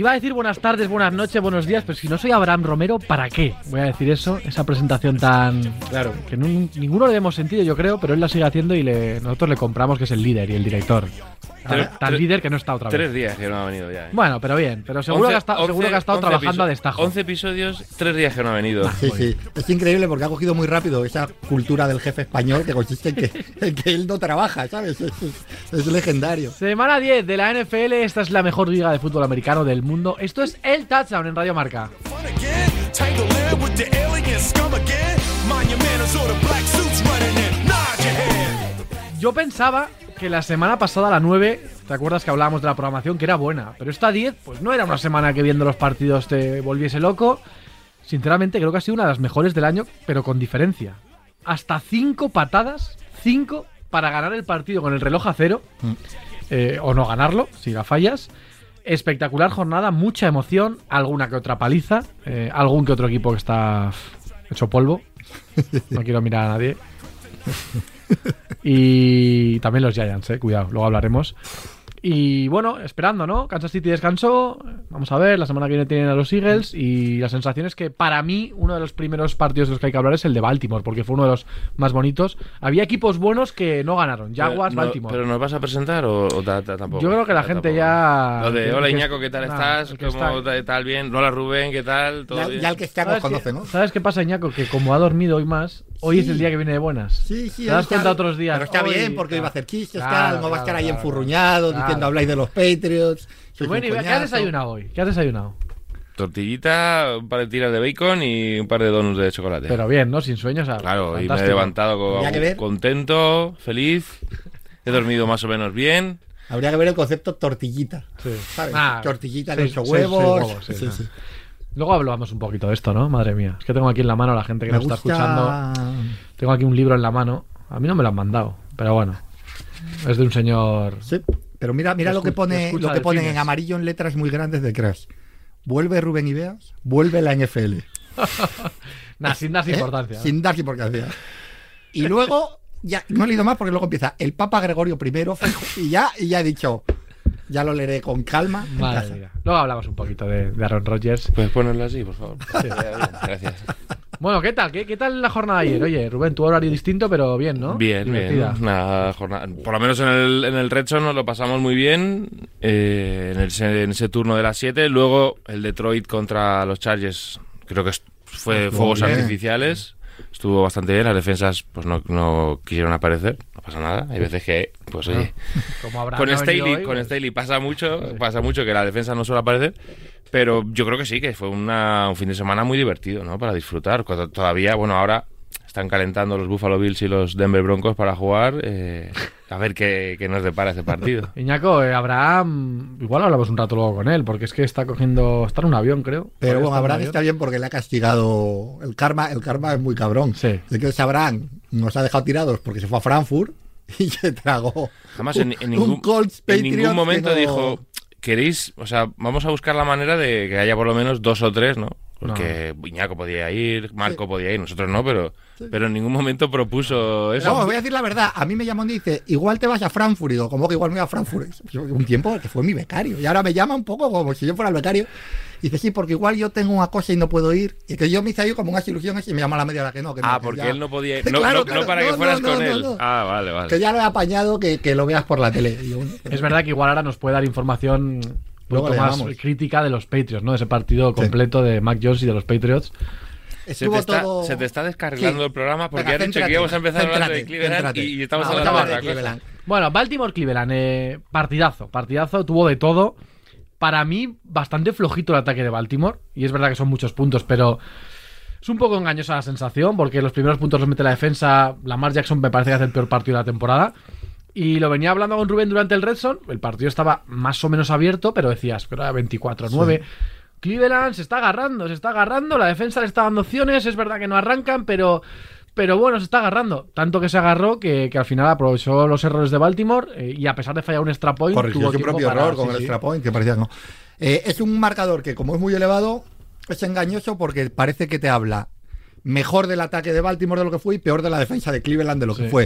Iba a decir buenas tardes, buenas noches, buenos días, pero si no soy Abraham Romero, ¿para qué? Voy a decir eso, esa presentación tan... Claro. Que no- ninguno le hemos sentido, yo creo, pero él la sigue haciendo y le- nosotros le compramos que es el líder y el director. Tres- tan tres- líder que no está otra vez. Tres días que no ha venido ya. ¿eh? Bueno, pero bien, pero seguro, Once- que, ha estado, seguro que ha estado trabajando a destajo. 11 episodios, tres días que no ha venido. Sí, sí. Es increíble porque ha cogido muy rápido esa cultura del jefe español que consiste en que, en que él no trabaja, ¿sabes? Es, es- es legendario. Semana 10 de la NFL, esta es la mejor liga de fútbol americano del mundo. Esto es el touchdown en Radio Marca. Yo pensaba que la semana pasada, la 9, ¿te acuerdas que hablábamos de la programación? Que era buena. Pero esta 10, pues no era una semana que viendo los partidos te volviese loco. Sinceramente, creo que ha sido una de las mejores del año, pero con diferencia. Hasta 5 patadas, 5 para ganar el partido con el reloj a cero. eh, o no ganarlo, si la fallas. Espectacular jornada, mucha emoción, alguna que otra paliza, eh, algún que otro equipo que está hecho polvo. No quiero mirar a nadie. Y también los Giants, eh, cuidado, luego hablaremos. Y bueno, esperando, ¿no? Kansas City descansó. Vamos a ver, la semana que viene tienen a los Eagles. Y la sensación es que para mí, uno de los primeros partidos de los que hay que hablar es el de Baltimore, porque fue uno de los más bonitos. Había equipos buenos que no ganaron. Jaguars, Pero no- Baltimore. ¿Pero nos vas a presentar o, o ta- ta- tampoco? Yo creo que la Ta- gente tampoco. ya. Lo de hola Iñaco, ¿qué tal Nah, estás? ¿Cómo está- ta- tal bien? Hola Rubén, ¿qué tal? ¿Todo Ya, bien? ya el que está nos ¿Sabes qué- conoce, ¿no? ¿Sabes qué pasa, Iñaco? Que como ha dormido hoy más, hoy Sí. es el día que viene de buenas. Sí, sí. ¿Te das cuenta otros días? Pero está Hoy- bien porque hoy va a hacer chistes, Claro, tal, no va a estar claro, ahí claro, enfurruñado claro. Diciendo habláis de los Patriots. sois Bueno, y ¿qué has desayunado hoy? ¿Qué has desayunado? Tortillita, un par de tiras de bacon y un par de donuts de chocolate. Pero bien, ¿no? Sin sueños. o sea, claro, y me he levantado contento, feliz. He dormido más o menos bien. Habría que ver el concepto tortillita. Sí. ¿Sabes? Ah, tortillita de huevos. huevos, sí, Sí, no. sí. Luego hablamos un poquito de esto, ¿no? Madre mía. Es que tengo aquí en la mano a la gente que Me nos está escuchando. Tengo aquí un libro en la mano. A mí no me lo han mandado, pero bueno. Es de un señor. Sí, pero mira, mira lo que pone, lo que ponen en amarillo en letras muy grandes de Crash. Vuelve Rubén Ibeas, vuelve la NFL. Nah, sin dar ¿Eh? importancia. ¿no? Sin dar importancia. Y luego, ya no he leído más porque luego empieza el Papa Gregorio I y ya, y ya he dicho, ya lo leeré con calma. Madre mía. Luego hablamos un poquito de, de Aaron Rodgers. ¿Puedes ponerlo así, por favor? Gracias. Bueno, ¿qué tal? ¿Qué, qué tal la jornada de ayer? Oye, Rubén, tu horario distinto, pero bien, ¿no? Bien, Divertida. bien. Una jornada, por lo menos en el, en el Red Zone nos lo pasamos muy bien. eh, en, ese, en ese turno de las 7. Luego el Detroit contra los Chargers, creo que fue fuegos bien. artificiales. Estuvo bastante bien. Las defensas pues no, no quisieron aparecer. No pasa nada. Hay veces que, pues oye, con Staley, hoy, pues- Staley pasa mucho, pasa mucho que la defensa no suele aparecer, pero yo creo que sí, que fue una- un fin de semana muy divertido, ¿no? Para disfrutar. Todavía, bueno, ahora están calentando los Buffalo Bills y los Denver Broncos para jugar. eh, a ver qué, qué nos depara ese partido. Iñaco, eh, Abraham, igual hablamos un rato luego con él, porque es que está cogiendo, está en un avión, creo. Pero bueno, está en un Abraham está bien porque le ha castigado el karma. El karma es muy cabrón. Sí. De que ese Abraham nos ha dejado tirados porque se fue a Frankfurt y se tragó. Jamás en, en un ningún, Colts en ningún momento no- dijo, queréis, o sea, vamos a buscar la manera de que haya por lo menos dos o tres, ¿no? Porque Iñaco podía ir, Marco podía ir, nosotros no, pero, pero en ningún momento propuso eso. No, os voy a decir la verdad. A mí me llamó y dice, igual te vas a Frankfurt. Y digo, ¿cómo que igual me voy a Frankfurt? Yo, un tiempo que fue mi becario. Y ahora me llama un poco como si yo fuera el becario. Y dice, sí, porque igual yo tengo una cosa y no puedo ir. Y que yo me hice ahí como unas ilusiones y me llama a la media hora que no. Que no, Ah, que porque ya- él no podía ir. No, Claro, no- claro, no para que no, fueras no, con no, él. no. Ah, vale, vale. Que ya lo he apañado, que, que lo veas por la tele. Yo, bueno, Es verdad que igual ahora nos puede dar información un Luego más llamamos. crítica de los Patriots, ¿no? Ese partido completo de Mac Jones y de los Patriots. Se te, está, todo- se te está descarrilando Sí. el programa porque Venga, has dicho que íbamos a empezar hablando de Cleveland y, estamos Ah, hablando de. Cleveland. Bueno, Baltimore-Cleveland, eh, partidazo, partidazo, tuvo de todo. Para mí, bastante flojito el ataque de Baltimore. Y es verdad que son muchos puntos, pero es un poco engañosa la sensación, porque los primeros puntos los mete la defensa. Lamar Jackson me parece que hace el peor partido de la temporada. Y lo venía hablando con Rubén durante el Red Zone. El partido estaba más o menos abierto, pero decías, pero era 24-9. Cleveland se está agarrando, se está agarrando. La defensa le está dando opciones. Es verdad que no arrancan, pero. Pero bueno, se está agarrando. Tanto que se agarró que, que al final aprovechó los errores de Baltimore eh, y a pesar de fallar un extra point, corrigió tuvo su propio para- error con sí, el extra point, que parecía no. Eh, es un marcador que, como es muy elevado, es engañoso porque parece que te habla mejor del ataque de Baltimore de lo que fue y peor de la defensa de Cleveland de lo que fue.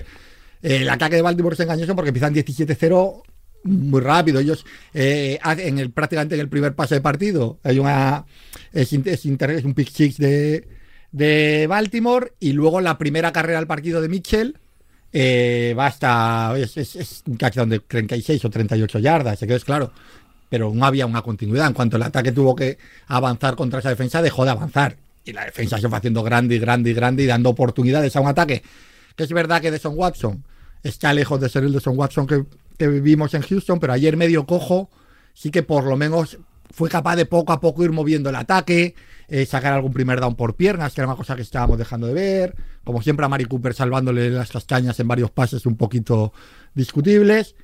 Eh, el ataque de Baltimore es engañoso porque empiezan 17-0 muy rápido. Ellos, eh, en el, prácticamente en el primer pase de partido, hay una. Es, es un pick six de, de Baltimore. Y luego la primera carrera del partido de Mitchell. eh, va hasta. Es, es, un touchdown de 36 o 38 yardas. Se es claro. Pero no había una continuidad. En cuanto el ataque tuvo que avanzar contra esa defensa, dejó de avanzar. Y la defensa se fue haciendo grande y grande y grande y dando oportunidades a un ataque. Que es verdad que Deson Watson está lejos de ser el Deson Watson que, que vimos en Houston, pero ayer medio cojo, sí que por lo menos fue capaz de poco a poco ir moviendo el ataque, eh, sacar algún primer down por piernas, que era una cosa que estábamos dejando de ver. Como siempre a Mari Cooper salvándole las castañas en varios pases un poquito discutibles.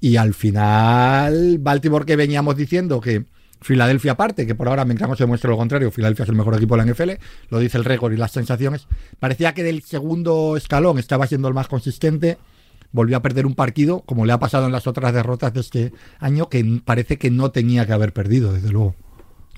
Y al final, Baltimore que veníamos diciendo que Filadelfia aparte, que por ahora me encanta se demuestra lo contrario, Filadelfia es el mejor equipo de la NFL, lo dice el récord y las sensaciones, parecía que del segundo escalón estaba siendo el más consistente, volvió a perder un partido, como le ha pasado en las otras derrotas de este año, que parece que no tenía que haber perdido, desde luego.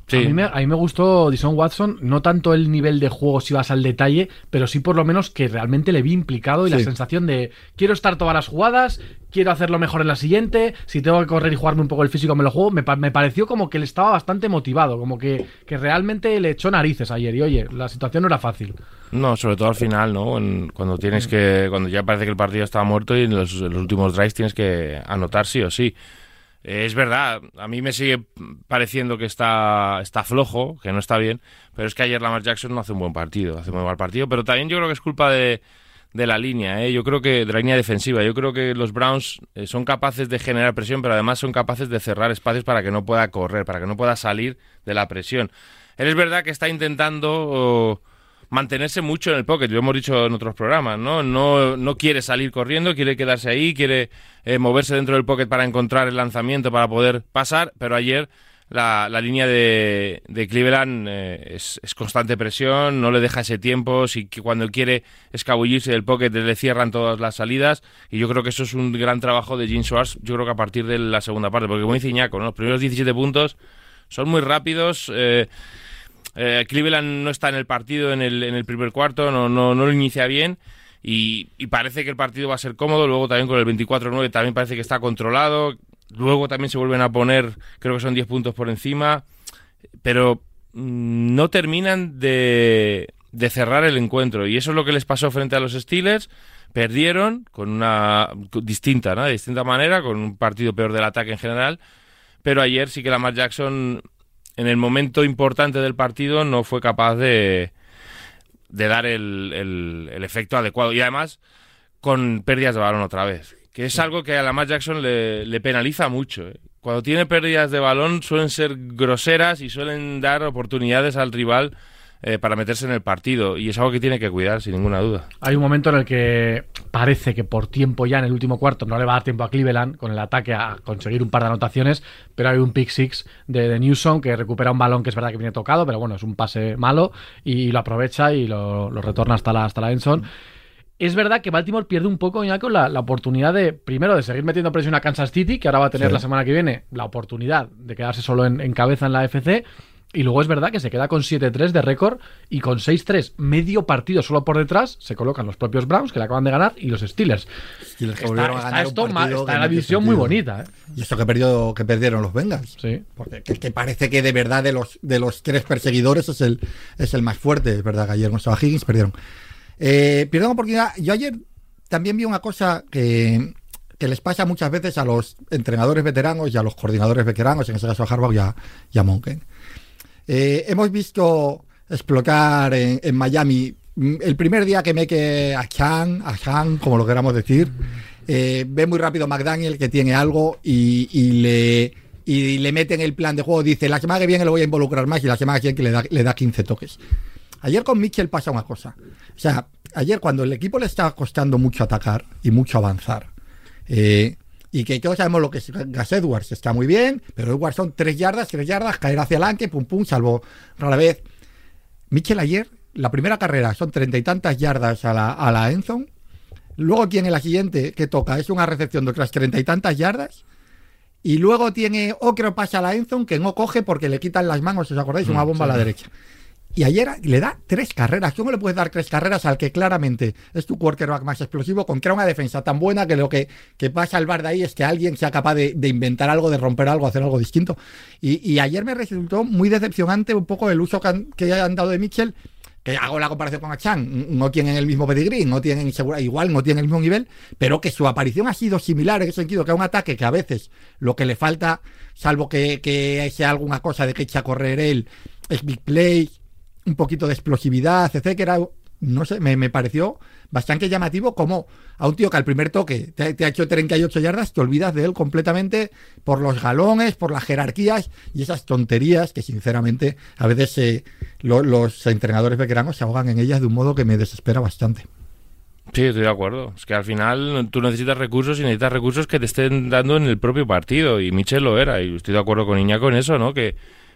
Sí. A, mí me, a mí me gustó Dison Watson, no tanto el nivel de juego si vas al detalle, pero sí por lo menos que realmente le vi implicado y la sensación de quiero estar todas las jugadas, quiero hacerlo mejor en la siguiente, si tengo que correr y jugarme un poco el físico me lo juego. Me, me pareció como que él estaba bastante motivado, como que, que realmente le echó narices ayer y oye, la situación no era fácil. No, sobre todo al final, ¿no? En- cuando tienes que, cuando ya parece que el partido está muerto y en los, en los últimos drives tienes que anotar sí o sí. Es verdad, a mí me sigue pareciendo que está, está flojo, que no está bien, pero es que ayer Lamar Jackson no hace un buen partido, hace un mal partido, pero también yo creo que es culpa de, de la línea, ¿eh? yo creo que de la línea defensiva, yo creo que los Browns eh, son capaces de generar presión, pero además son capaces de cerrar espacios para que no pueda correr, para que no pueda salir de la presión. Él es verdad que está intentando... mantenerse mucho en el pocket, lo hemos dicho en otros programas, ¿no? No, no quiere salir corriendo, quiere quedarse ahí, quiere eh, moverse dentro del pocket para encontrar el lanzamiento, para poder pasar, pero ayer la, la línea de, de Cleveland eh, es, constante presión, no le deja ese tiempo, si cuando quiere escabullirse del pocket le cierran todas las salidas, y yo creo que eso es un gran trabajo de Gene Schwartz, yo creo que a partir de la segunda parte, porque como dice Iñaco, ¿no? los primeros 17 puntos son muy rápidos, eh, eh, Cleveland no está en el partido en el, en el primer cuarto, no, no, no lo inicia bien y, parece que el partido va a ser cómodo. Luego también con el 24-9 también parece que está controlado. Luego también se vuelven a poner, creo que son 10 puntos por encima, pero mm, no terminan de, cerrar el encuentro. Y eso es lo que les pasó frente a los Steelers. Perdieron con una distinta, ¿no? De distinta manera, con un partido peor del ataque en general. Pero ayer sí que Lamar Jackson en el momento importante del partido no fue capaz de, de dar el, el- el efecto adecuado. Y además, con pérdidas de balón otra vez. Que es algo que a Lamar Jackson le, le penaliza mucho. ¿eh? Cuando tiene pérdidas de balón suelen ser groseras y suelen dar oportunidades al rival eh, para meterse en el partido. Y es algo que tiene que cuidar, sin ninguna duda. Hay un momento en el que parece que por tiempo ya en el último cuarto no le va a dar tiempo a Cleveland con el ataque a conseguir un par de anotaciones, pero hay un pick six de, de Newsom que recupera un balón que es verdad que viene tocado, pero bueno, es un pase malo y lo aprovecha y lo, lo retorna hasta la, hasta la Enson. Es verdad que Baltimore pierde un poco ya con la, la oportunidad de, primero, de seguir metiendo presión a Kansas City, que ahora va a tener Sí. la semana que viene la oportunidad de quedarse solo en, en cabeza en la FC. Y luego es verdad que se queda con 7-3 de récord y con 6-3 medio partido solo por detrás se colocan los propios Browns que le acaban de ganar y los Steelers. Y les Está, está esto ma- está que la división muy bonita. ¿eh? Y esto que, perdió, que perdieron los Bengals. Sí. Porque que, que parece que de verdad de los, de los tres perseguidores es el, es el más fuerte. Es verdad que ayer no estaba Higgins, perdieron. Eh, perdieron oportunidad. Yo ayer también vi una cosa que, que les pasa muchas veces a los entrenadores veteranos y a los coordinadores veteranos, en este caso a Harbaugh y a, y a Monken. Eh, hemos visto explotar en, Miami mm, el primer día que Meke a Chan, a Chan, como lo queramos decir, eh, ve muy rápido McDaniel que tiene algo y, le y le mete en el plan de juego, dice, la semana que viene lo voy a involucrar más y la semana que viene que le da, le da 15 toques. Ayer con Mitchell pasa una cosa. O sea, ayer cuando el equipo le está costando mucho atacar y mucho avanzar, eh, y que todos sabemos lo que es Gas Edwards, está muy bien, pero Edwards son tres yardas, tres yardas, caer hacia adelante, pum pum, salvo rara vez. Mitchell ayer, la primera carrera son treinta y tantas yardas a la, a la Endzone. Luego tiene la siguiente que toca, es una recepción de otras treinta y tantas yardas. Y luego tiene otro pasa a la Endzone que no coge porque le quitan las manos, ¿os acordáis? Una bomba a la derecha. Y ayer le da tres carreras. ¿Cómo le puedes dar tres carreras al que claramente es tu quarterback más explosivo contra una defensa tan buena que lo que, que va a salvar de ahí es que alguien sea capaz de, inventar algo, de romper algo, hacer algo distinto? Y, ayer me resultó muy decepcionante un poco el uso que han, que han dado de Mitchell que hago la comparación con Achan, no tienen el mismo pedigrí, no tienen igual, no tienen el mismo nivel, pero que su aparición ha sido similar en ese sentido, que a un ataque que a veces lo que le falta, salvo que, que sea alguna cosa de que eche a correr él, es big play, un poquito de explosividad, etcétera, no sé, me, me pareció bastante llamativo como a un tío que al primer toque te, ha hecho 38 yardas, te olvidas de él completamente por los galones, por las jerarquías y esas tonterías que sinceramente a veces eh, lo- los entrenadores veteranos se ahogan en ellas de un modo que me desespera bastante. Sí, estoy de acuerdo. Es que al final tú necesitas recursos y necesitas recursos que te estén dando en el propio partido. Y Michel lo era. Y estoy de acuerdo con Iñaco en eso, ¿no? Que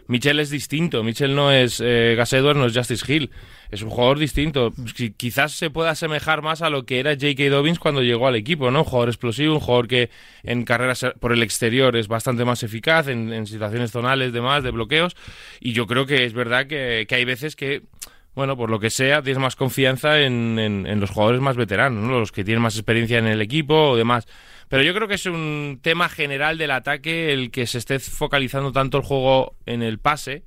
Michel es distinto. Michel no es eh, Gus Edwards, no es Justice Hill. Es un jugador distinto. Qui- Quizás se pueda asemejar más a lo que era J.K. Dobbins cuando llegó al equipo, ¿no? Un jugador explosivo, un jugador que en carreras por el exterior es bastante más eficaz, en, situaciones zonales, demás, de bloqueos. Y yo creo que es verdad que hay veces que bueno, por lo que sea, tienes más confianza en, en- en los jugadores más veteranos, ¿no? los que tienen más experiencia en el equipo o demás. Pero yo creo que es un tema general del ataque el que se esté focalizando tanto el juego en el pase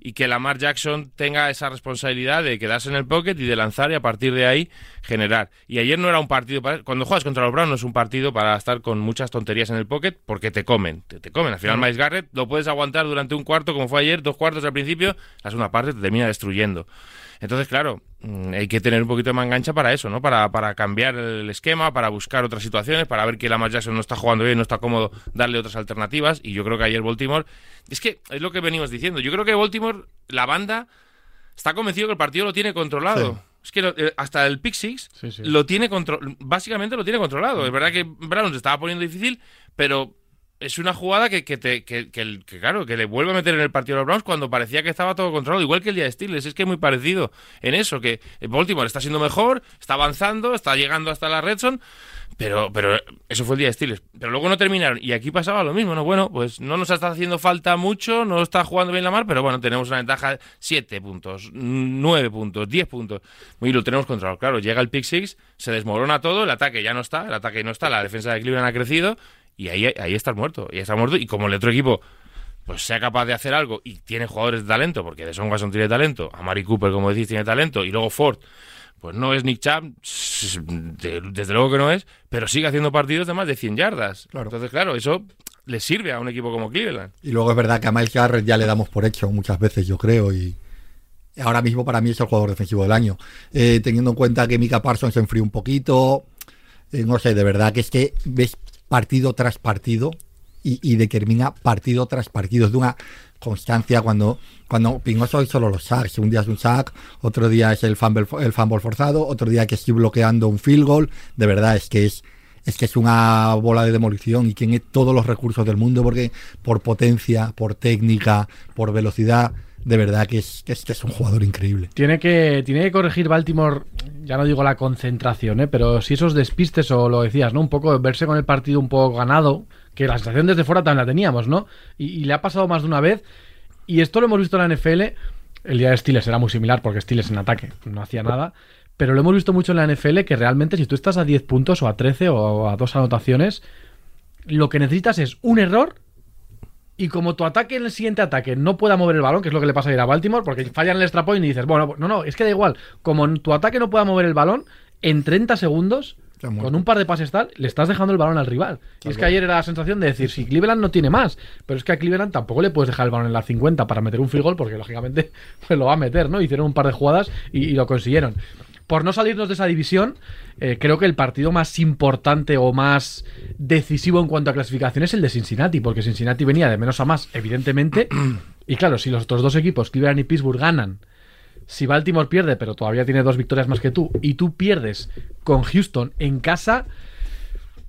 y que Lamar Jackson tenga esa responsabilidad de quedarse en el pocket y de lanzar y a partir de ahí generar. Y ayer no era un partido para... Cuando juegas contra los Browns no es un partido para estar con muchas tonterías en el pocket porque te comen, te, te comen. Al final Miles Garrett lo puedes aguantar durante un cuarto como fue ayer, dos cuartos al principio, la segunda parte te termina destruyendo. Entonces, claro, mm, hay que tener un poquito de mangancha para eso, ¿no? Para, para cambiar el esquema, para buscar otras situaciones, para ver que Lamar Jackson no está jugando bien, no está cómodo, darle otras alternativas. Y yo creo que ayer Baltimore... Es que es lo que venimos diciendo. Yo creo que Baltimore, la banda, está convencido que el partido lo tiene controlado. Sí. Es que eh, hasta el pick six Sí, sí. lo tiene contro- básicamente lo tiene controlado. Es verdad que Brown se estaba poniendo difícil, pero es una jugada que, que, te, que, que claro, que le vuelve a meter en el partido a los Browns cuando parecía que estaba todo controlado, igual que el día de Steelers. Es que es muy parecido en eso, que Baltimore está siendo mejor, está avanzando, está llegando hasta la red pero, pero eso fue el día de Steelers. Pero luego no terminaron. Y aquí pasaba lo mismo, ¿no? Bueno, pues no nos está haciendo falta mucho, no está jugando bien la mar, pero bueno, tenemos una ventaja de 7 puntos, 9 puntos, 10 puntos. Y lo tenemos controlado. Claro, llega el pick six, se desmorona todo, el ataque ya no está, el ataque no está, la defensa de Cleveland ha crecido y ahí, ahí estás muerto. Y está muerto. Y como el otro equipo pues sea capaz de hacer algo y tiene jugadores de talento, porque de Son Watson tiene talento, a Mari Cooper, como decís, tiene talento, y luego Ford, pues no es Nick Chubb, desde luego que no es, pero sigue haciendo partidos de más de 100 yardas. Claro. Entonces, claro, eso le sirve a un equipo como Cleveland. Y luego es verdad que a Miles Garrett ya le damos por hecho muchas veces, yo creo, y ahora mismo para mí es el jugador defensivo del año. Eh, teniendo en cuenta que Mika Parsons se enfrió un poquito, eh, no sé, de verdad que es que ves partido tras partido y, determina partido tras partido. Es de una constancia cuando, cuando Pingoso hoy solo los sacks. Un día es un sack, otro día es el fumble forzado, otro día que estoy bloqueando un field goal. De verdad es que es es que es una bola de demolición y tiene todos los recursos del mundo porque por potencia, por técnica, por velocidad, de verdad que es es, un jugador increíble. Tiene que, tiene que corregir Baltimore, ya no digo la concentración, ¿eh? pero si esos despistes o lo decías, ¿no? Un poco verse con el partido un poco ganado, que la sensación desde fuera también la teníamos, ¿no? Y, y le ha pasado más de una vez. Y esto lo hemos visto en la NFL. El día de Steelers era muy similar porque Steelers en ataque no hacía nada. Pero lo hemos visto mucho en la NFL que realmente si tú estás a 10 puntos o a 13 o a dos anotaciones, lo que necesitas es un error y como tu ataque en el siguiente ataque no pueda mover el balón, que es lo que le pasa a ir a Baltimore, porque fallan el extra point y dices, bueno, no, no, es que da igual, como tu ataque no pueda mover el balón, en 30 segundos, con un par de pases tal, le estás dejando el balón al rival. Y es que ayer era la sensación de decir, si Cleveland no tiene más, pero es que a Cleveland tampoco le puedes dejar el balón en la 50 para meter un field goal, porque lógicamente pues lo va a meter, ¿no? Hicieron un par de jugadas y, y lo consiguieron. Por no salirnos de esa división, eh, creo que el partido más importante o más decisivo en cuanto a clasificación es el de Cincinnati, porque Cincinnati venía de menos a más, evidentemente. Y claro, si los otros dos equipos, Cleveland y Pittsburgh, ganan, si Baltimore pierde, pero todavía tiene dos victorias más que tú, y tú pierdes con Houston en casa,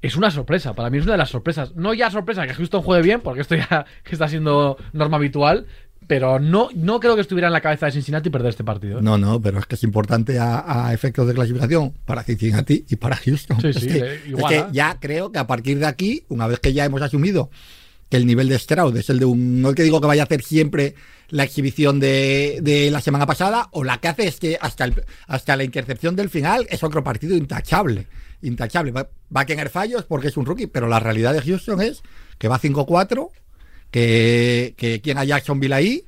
es una sorpresa. Para mí es una de las sorpresas. No ya sorpresa que Houston juegue bien, porque esto ya está siendo norma habitual, pero no, no creo que estuviera en la cabeza de Cincinnati perder este partido. ¿eh? No, no, pero es que es importante a, a efectos de clasificación para Cincinnati y para Houston. Sí, es sí, que, es igual, que ¿eh? ya creo que a partir de aquí, una vez que ya hemos asumido que el nivel de Stroud es el de un. No el que digo que vaya a hacer siempre la exhibición de, de la semana pasada, o la que hace es que hasta, el- hasta la intercepción del final es otro partido intachable. Intachable. Va, va a tener fallos porque es un rookie, pero la realidad de Houston es que va 5-4, que, que tiene a Jacksonville ahí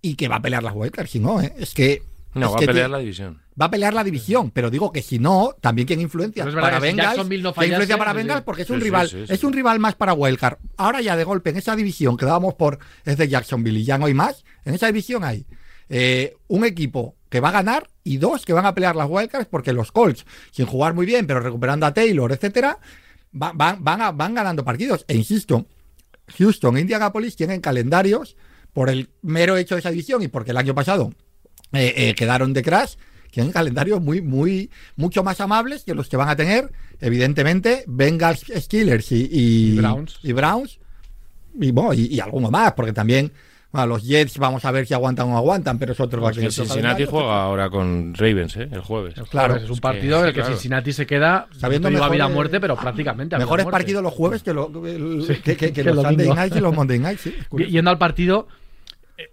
y que va a pelear las wildcards. Si no, ¿eh? es que. No, es va a pelear la división. Va a pelear la división, pero digo que si no, también quien influencia Pero es verdad para que si Bengals, Jacksonville no que influencia fallase, para sí. Bengals porque es un Sí, rival, sí, sí. es un rival más para Wildcard. Ahora ya de golpe en esa división que dábamos por es de Jacksonville y ya no hay más, en esa división hay eh, un equipo que va a ganar y dos que van a pelear las Wildcards porque los Colts, sin jugar muy bien, pero recuperando a Taylor, etcétera, va- van, van, a- van ganando partidos. E insisto, Houston e Indianapolis tienen calendarios por el mero hecho de esa división y porque el año pasado eh, eh, quedaron de crash, tienen calendarios muy, muy, mucho más amables que los que van a tener, evidentemente, Bengals, Steelers y, y- Y Browns. y Browns, y, bueno, y, y alguno más, porque también bueno, los Jets vamos a ver si aguantan o no aguantan, pero es otro Pues que otro Cincinnati juega ahora con Ravens, ¿eh? El jueves. Claro, es un es partido que- en el que claro. Cincinnati se queda Sabiendo no a vida o mejores- muerte, pero prácticamente a Mejores partidos los jueves que, lo- el- Sí, que, que- que que los Sunday. Nights y los Monday Nights. sí, Yendo al partido,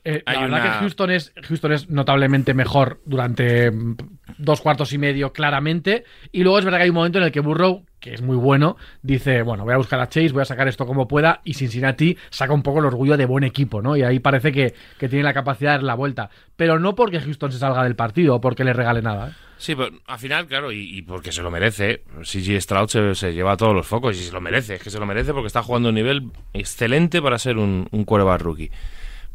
eh, eh, la verdad una- que Houston es, Houston es notablemente mejor durante mm, dos cuartos y medio, claramente. Y luego es verdad que hay un momento en el que Burrow, que es muy bueno, dice: Bueno, voy a buscar a Chase, voy a sacar esto como pueda. Y Cincinnati saca un poco el orgullo de buen equipo, ¿no? Y ahí parece que, que tiene la capacidad de dar la vuelta. Pero no porque Houston se salga del partido o porque le regale nada. ¿eh? Sí, pero al final, claro, y, y porque se lo merece. CG Stroud se, se lleva todos los focos y se lo merece. Es que se lo merece porque está jugando a un nivel excelente para ser un, un quarterback rookie.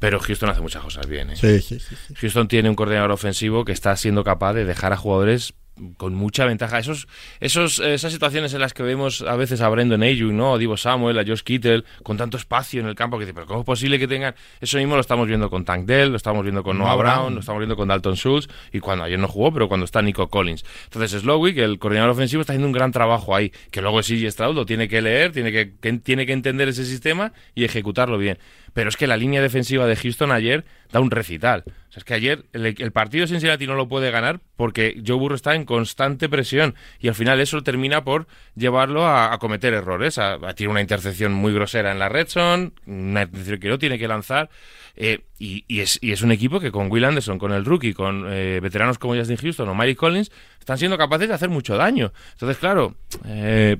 Pero Houston hace muchas cosas bien. ¿eh? Sí, sí, sí, sí. Houston tiene un coordinador ofensivo que está siendo capaz de dejar a jugadores con mucha ventaja. Esos, esos, esas situaciones en las que vemos a veces a Brandon Ayuk, ¿no? A Divo Samuel, a Josh Kittle, con tanto espacio en el campo que dice, pero ¿cómo es posible que tengan? Eso mismo lo estamos viendo con Tank Dell, lo estamos viendo con Noah Brown. lo estamos viendo con Dalton Schultz, y cuando ayer no jugó, pero cuando está Nico Collins. Entonces Slowick, el coordinador ofensivo, está haciendo un gran trabajo ahí, que luego CJ Stroud lo tiene que leer, tiene que, que- tiene que entender ese sistema y ejecutarlo bien. Pero es que la línea defensiva de Houston ayer da un recital. O sea, es que ayer el, el partido Cincinnati no lo puede ganar porque Joe Burrow está en constante presión y al final eso termina por llevarlo a, cometer errores. A, tiene una intercepción muy grosera en la red zone, una intercepción que no tiene que lanzar. eh, y, es, y es un equipo que con Will Anderson, con el rookie, con eh, veteranos como Justin Houston o Mike Collins, están siendo capaces de hacer mucho daño. Entonces, claro, eh,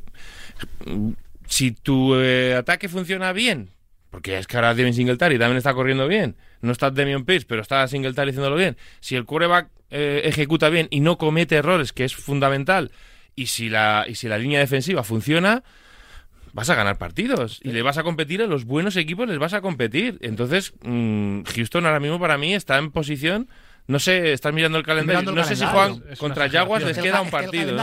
si tu eh, ataque funciona bien, porque es que ahora Devin Singletary también está corriendo bien, no está Demian Pierce, pero está Singletary haciéndolo bien. Si el quarterback eh, ejecuta bien y no comete errores, que es fundamental, y si la, y si la línea defensiva funciona, vas a ganar partidos y le vas a competir a los buenos equipos, les vas a competir. Entonces, mm, Houston ahora mismo para mí está en posición. No sé, estás mirando el calendario. mirando el no sé si juegan contra Jaguars, les queda un partido,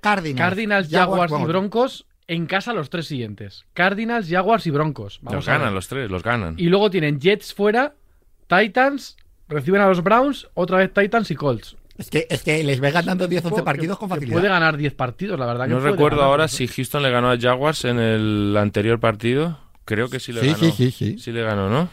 Cardinals, Cardinals, Jaguars y Broncos en casa los tres siguientes. Cardinals, Jaguars y Broncos. Vamos Los a ver. ganan los tres, los ganan. Y luego tienen Jets fuera, Titans, reciben a los Browns, otra vez Titans y Colts. Es que, es que les ve ganando 10, 11 Que- partidos con facilidad. Puede ganar 10 partidos, la verdad. que No recuerdo ahora si Houston le ganó a Jaguars en el anterior partido. Creo que sí le Sí, ganó. sí, sí, sí. Sí le ganó, ¿no?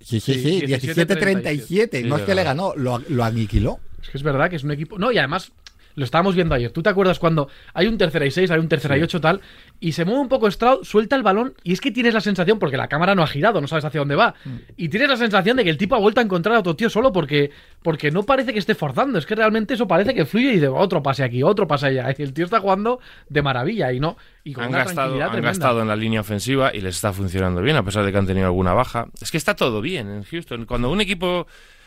Sí, sí, Sí, sí, 17-37. 17-37. no es que le le ganó, lo, lo aniquiló. Es que es verdad que es un equipo. No, y además lo estábamos viendo ayer. ¿Tú te acuerdas cuando hay un tercera y seis, hay un tercera y ocho tal, y se mueve un poco Stroud, suelta el balón, y es que tienes la sensación, porque la cámara no ha girado, no sabes hacia dónde va, Mm. y tienes la sensación de que el tipo ha vuelto a encontrar a otro tío solo porque, porque no parece que esté forzando, es que realmente eso parece que fluye y dice otro pase aquí, otro pase allá. Y el tío está jugando de maravilla y no. Y con Han una gastado, han gastado en la línea ofensiva y les está funcionando bien, a pesar de que han tenido alguna baja. Es que está todo bien en Houston. Cuando un equipo.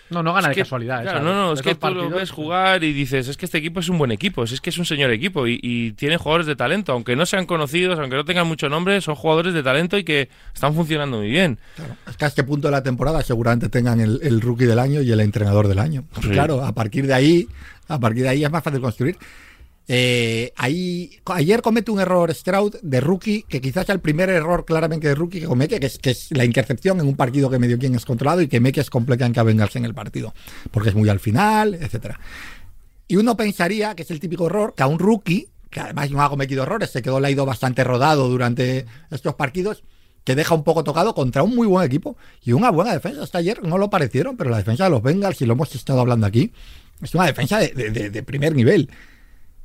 No, no gana es de que- casualidad. claro, ¿sabes? no, no, es que tú lo ves jugar y dices, es que este equipo es un buen equipo, es que es un señor equipo y, y tiene jugadores de talento, aunque no sean conocidos, aunque no tengan mucho nombre, son jugadores de talento y que están funcionando muy bien. Claro, es que a este punto de la temporada seguramente tengan el, el rookie del año y el entrenador del año. Sí. Claro, a partir de ahí, a partir de ahí es más fácil construir. Eh, ahí, ayer comete un error Stroud de rookie, que quizás sea el primer error claramente de rookie que comete, que es, que la intercepción en un partido que medio quien es controlado y que Meques completamente a vengarse en el partido, porque es muy al final, etcétera. Y uno pensaría que es el típico error que a un rookie, que además no ha cometido errores, se quedó leído bastante rodado durante estos partidos, que deja un poco tocado contra un muy buen equipo y una buena defensa. Hasta ayer no lo parecieron, pero la defensa de los Bengals, y lo hemos estado hablando aquí, es una defensa de, de- de- de primer nivel.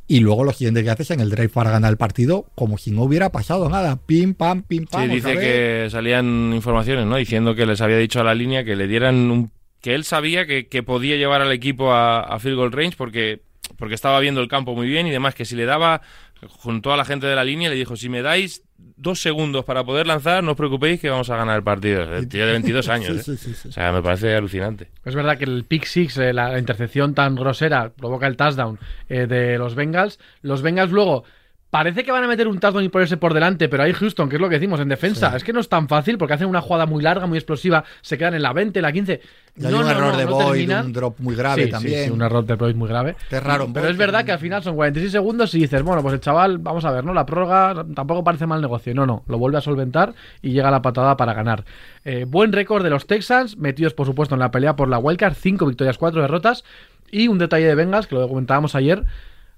Y luego lo siguiente que haces en el drive para ganar el partido, como si no hubiera pasado nada. Pim, pam, pim, pam. Sí, dice que salían informaciones, ¿no? Diciendo que les había dicho a la línea que le dieran un... que él sabía que, que podía llevar al equipo a, a field goal range porque, porque estaba viendo el campo muy bien y demás, que si le daba junto a la gente de la línea le dijo, si me dais dos segundos para poder lanzar, no os preocupéis que vamos a ganar el partido. El tío de 22 años, Sí, ¿eh? sí, sí, sí. O sea, me parece alucinante. Es verdad que el pick six, eh, la, la intercepción tan grosera, provoca el touchdown eh, de los Bengals. Los Bengals luego parece que van a meter un touchdown y ponerse por delante, pero ahí Houston, que es lo que decimos en defensa, es que no es tan fácil porque hacen una jugada muy larga, muy explosiva, se quedan en la 20, la 15. Y hay un error de no Boyd, un drop muy grave Sí, sí, también. sí, un error de Boyd muy grave. Es raro Pero Boyd, es verdad que- que al final son 46 segundos y dices, bueno, pues el chaval, vamos a ver, ¿no? La prórroga tampoco parece mal negocio. No, no, lo vuelve a solventar y llega la patada para ganar. Eh, buen récord de los Texans, metidos por supuesto en la pelea por la wildcard, 5 victorias, 4 derrotas. Y un detalle de Bengals, que lo comentábamos ayer,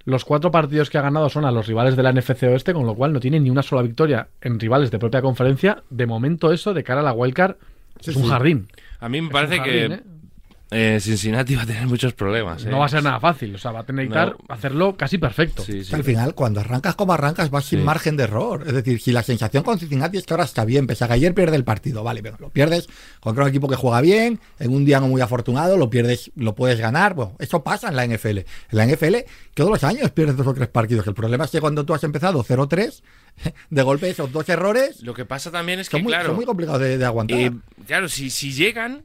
los cuatro partidos que ha ganado son a los rivales de la NFC Oeste, con lo cual no tiene ni una sola victoria en rivales de propia conferencia. De momento eso, de cara a la wildcard, Sí, es un sí. jardín. A mí me Es parece que ¿eh? Eh, Cincinnati va a tener muchos problemas. ¿eh? No va a ser nada fácil, o sea, va a tener que No. hacerlo casi perfecto. Sí, sí. Al final, cuando arrancas como arrancas, vas sin Sí. margen de error. Es decir, si la sensación con Cincinnati es que ahora está bien, pese a que ayer pierde el partido, vale, pero lo pierdes contra un equipo que juega bien, en un día no muy afortunado, lo pierdes, lo puedes ganar. Bueno, eso pasa en la NFL. En la NFL, todos los años pierdes dos o tres partidos. El problema es que cuando tú has empezado 0-3, de golpe esos dos errores Lo que pasa también es que, son muy, claro, son muy complicados de, de aguantar. Eh, claro, si, si llegan.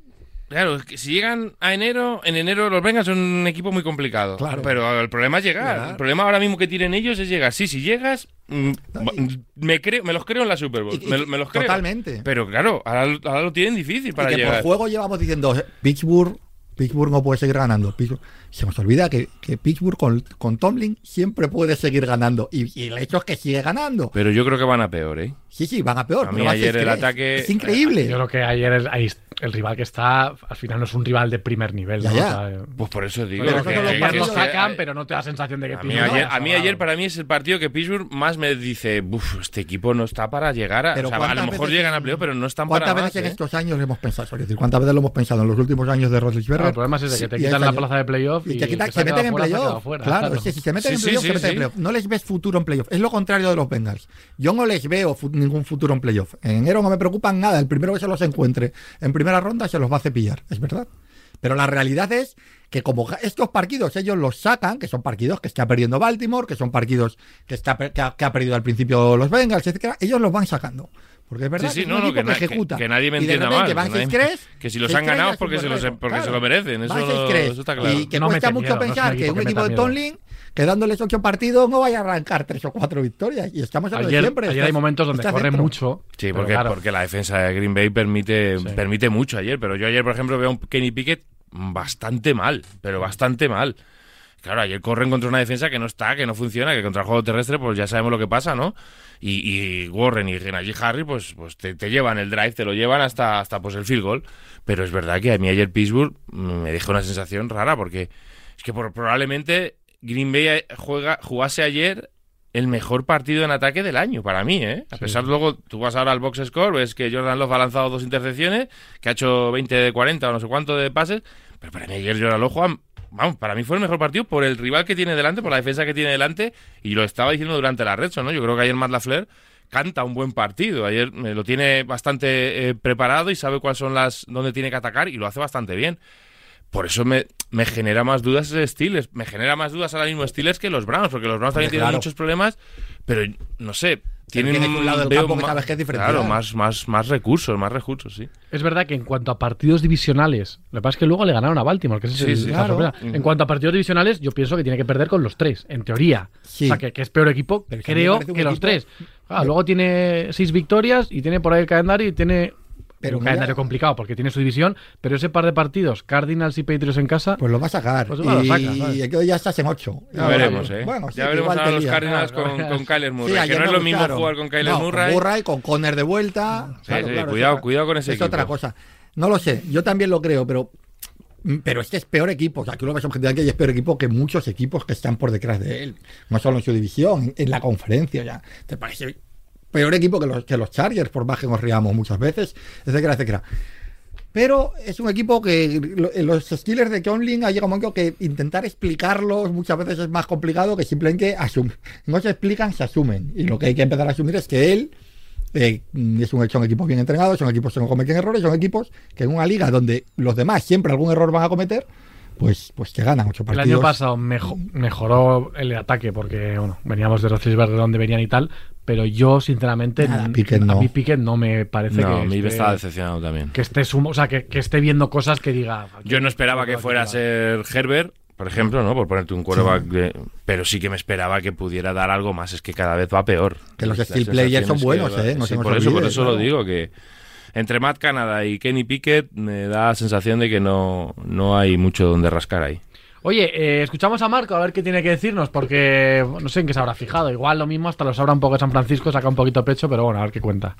Claro, es que si llegan a enero, en enero los Bengals son un equipo muy complicado. Claro. Pero el problema es llegar. El problema ahora mismo que tienen ellos es llegar. Sí, si llegas, mm, y- me, creo, me los creo en la Super Bowl. Y- y- me, me los creo. totalmente. Pero claro, ahora, ahora lo tienen difícil para y que llegar. por juego llevamos diciendo Pittsburgh, Pittsburgh no puede seguir ganando. Pittsburgh- Se nos olvida que, que Pittsburgh con, con Tomlin siempre puede seguir ganando. Y, y el hecho es que sigue ganando. Pero yo creo que van a peor, ¿eh? Sí, sí, van a peor. A mí ayer el que ataque- Es increíble. Yo creo que ayer el, ahí el rival que está, al final no es un rival de primer nivel. Ya, ¿no? ya. O sea, eh, Pues por eso digo. Pero que- los lo pero no te da sensación de que A mí, ayer, vaya a mí sobrado. ayer para mí es el partido que Pittsburgh más me dice, este equipo no está para llegar a... Pero o sea, a ¿cuántas lo mejor veces- llegan a playoff, pero no están ¿Cuántas para veces más, en ¿eh? estos años hemos pensado? Es decir, ¿cuántas veces lo hemos pensado en los últimos años de? No, el problema es ese, que te Sí, quitan este la plaza de playoff Y y te quitan- que se meten en playoff. Claro, claro. es que si se meten en playoff, se meten en playoff. No les ves futuro en playoff. Es lo contrario de los Bengals. Yo no les veo ningún futuro en playoff. En enero no me preocupan nada. El primero que se los encuentre en primera ronda se los va a cepillar. Es verdad. Pero la realidad es que como estos partidos ellos los sacan, que son partidos que está perdiendo Baltimore, que son partidos que, está, que, ha, que ha perdido al principio los Bengals, etcétera, ellos los van sacando. Porque es verdad Sí, sí, que no, no, que, na- que- ejecuta. que nadie me entienda mal. que, nadie- 6-3, que si los 6-3 han ganado es porque, se, los, borrego, porque se claro. lo merecen. Eso, Van lo- 6-3. eso está claro. Y que No cuesta mucho miedo, no pensar que equipo un que equipo de. Tomlin, que dándoles 8 partidos, no vaya a arrancar 3 o 4 victorias. Y estamos de Ayer, siempre. ayer estás- hay momentos donde corre dentro. mucho. Sí, porque, claro, porque la defensa de Green Bay permite, Sí. permite mucho ayer. Pero yo ayer, por ejemplo, veo a un Kenny Pickett bastante mal, pero bastante mal. Claro, ayer corren contra una defensa que no está, que no funciona, que contra el juego terrestre, pues ya sabemos lo que pasa, ¿no? Y, y Warren y Najee Harry, pues, pues te, te llevan el drive, te lo llevan hasta, hasta pues el field goal. Pero es verdad que a mí ayer Pittsburgh mm, me dejó una sensación rara, porque es que por- probablemente Green Bay eh, juega, jugase ayer el mejor partido en ataque del año, para mí, ¿eh? A pesar luego, tú vas ahora al box score, ves que Jordan Love ha lanzado dos intercepciones, que ha hecho 20 de 40 o no sé cuánto de pases, pero para mí ayer Jordan Love juega- Vamos, para mí fue el mejor partido por el rival que tiene delante, por la defensa que tiene delante, y lo estaba diciendo durante la red, ¿no? Yo creo que ayer Matt LaFleur canta un buen partido. Ayer me lo tiene bastante eh, preparado y sabe cuáles son las dónde tiene que atacar y lo hace bastante bien. Por eso me, me genera más dudas ese Steelers. Me genera más dudas ahora mismo Steelers que los Browns, porque los Browns también tienen muchos problemas, pero no sé. Tienen tienes un lado del campo que sabes que es diferente. Claro, más, más, más recursos, más recursos, sí. Es verdad que en cuanto a partidos divisionales, lo que pasa es que luego le ganaron a Baltimore, que es Sí, el- sí, la claro. sorpresa. En cuanto a partidos divisionales, yo pienso que tiene que perder con los tres, en teoría. Sí. O sea, que, que es peor equipo, Pero que creo, que los equipo- tres. Claro, luego tiene seis victorias y tiene por ahí el calendario y tiene Pero un mira- calendario complicado porque tiene su división, pero ese par de partidos, Cardinals y Patriots en casa, Pues lo va a sacar. Pues lo y saca, ¿sabes? y que ya estás en 8. Ya veremos, ¿eh? Bueno, sí, ya que veremos a los. Cardinals Claro, con, claro. con Kyler Sí, Murray. que ayer no es lo mismo jugar con Kyler No, Murray. Con Murray, con Conner de vuelta. Sí, sí, cuidado- es otra- cuidado con ese Es otra equipo. cosa. No lo sé, yo también lo creo, pero. Pero es que es peor equipo. O sea, tú lo ves objetivamente y es peor equipo que muchos equipos que están por detrás de él. No solo en su división, en, en la conferencia. Ya. ¿Te parece peor equipo que los, que los Chargers, por más que nos riamos muchas veces? Etcétera, etcétera. Pero es un equipo que en los Steelers de Tomlin ha llegado un momento que intentar explicarlos muchas veces es más complicado que simplemente asumir. No se explican, se asumen. Y lo que hay que empezar a asumir es que él eh, es un, son equipos bien entrenados, son equipos que no cometen errores, son equipos que en una liga donde los demás siempre algún error van a cometer, pues, pues que ganan ocho El partidos. año pasado mejo- mejoró el ataque porque bueno, veníamos de Roethlisberger de donde venían y tal, pero yo sinceramente Nada, a mí Pickett no me parece No, que a mí me esté, estaba decepcionado también. que esté sumo, o sea, que, que esté viendo cosas que diga. Yo no esperaba que fuera a ser Herbert, por ejemplo, ¿no? Por ponerte un quarterback, de- pero sí que me esperaba que pudiera dar algo más. Es que cada vez va peor. Que los skill players son buenos, que- ¿eh? No sí, por eso, por eso lo digo, que entre Matt Canada y Kenny Pickett me da la sensación de que no, no hay mucho donde rascar ahí. Oye, eh, escuchamos a Marco a ver qué tiene que decirnos, porque no sé en qué se habrá fijado. Igual lo mismo hasta lo sabrá un poco de San Francisco, saca un poquito pecho, pero bueno, a ver qué cuenta.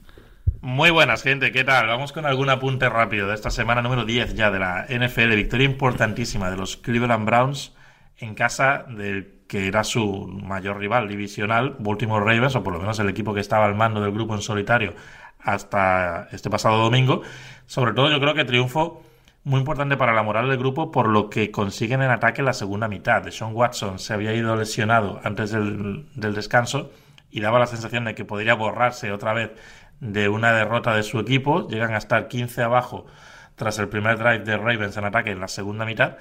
Muy buenas, gente, ¿qué tal? Vamos con algún apunte rápido de esta semana número 10 ya de la NFL. Victoria importantísima de los Cleveland Browns en casa del que era su mayor rival divisional, Baltimore Ravens, o por lo menos el equipo que estaba al mando del grupo en solitario hasta este pasado domingo. Sobre todo yo creo que triunfo muy importante para la moral del grupo por lo que consiguen en ataque la segunda mitad. De Sean Watson se había ido lesionado antes del, del descanso y daba la sensación de que podría borrarse otra vez de una derrota de su equipo. Llegan a estar 15 abajo tras el primer drive de Ravens en ataque en la segunda mitad.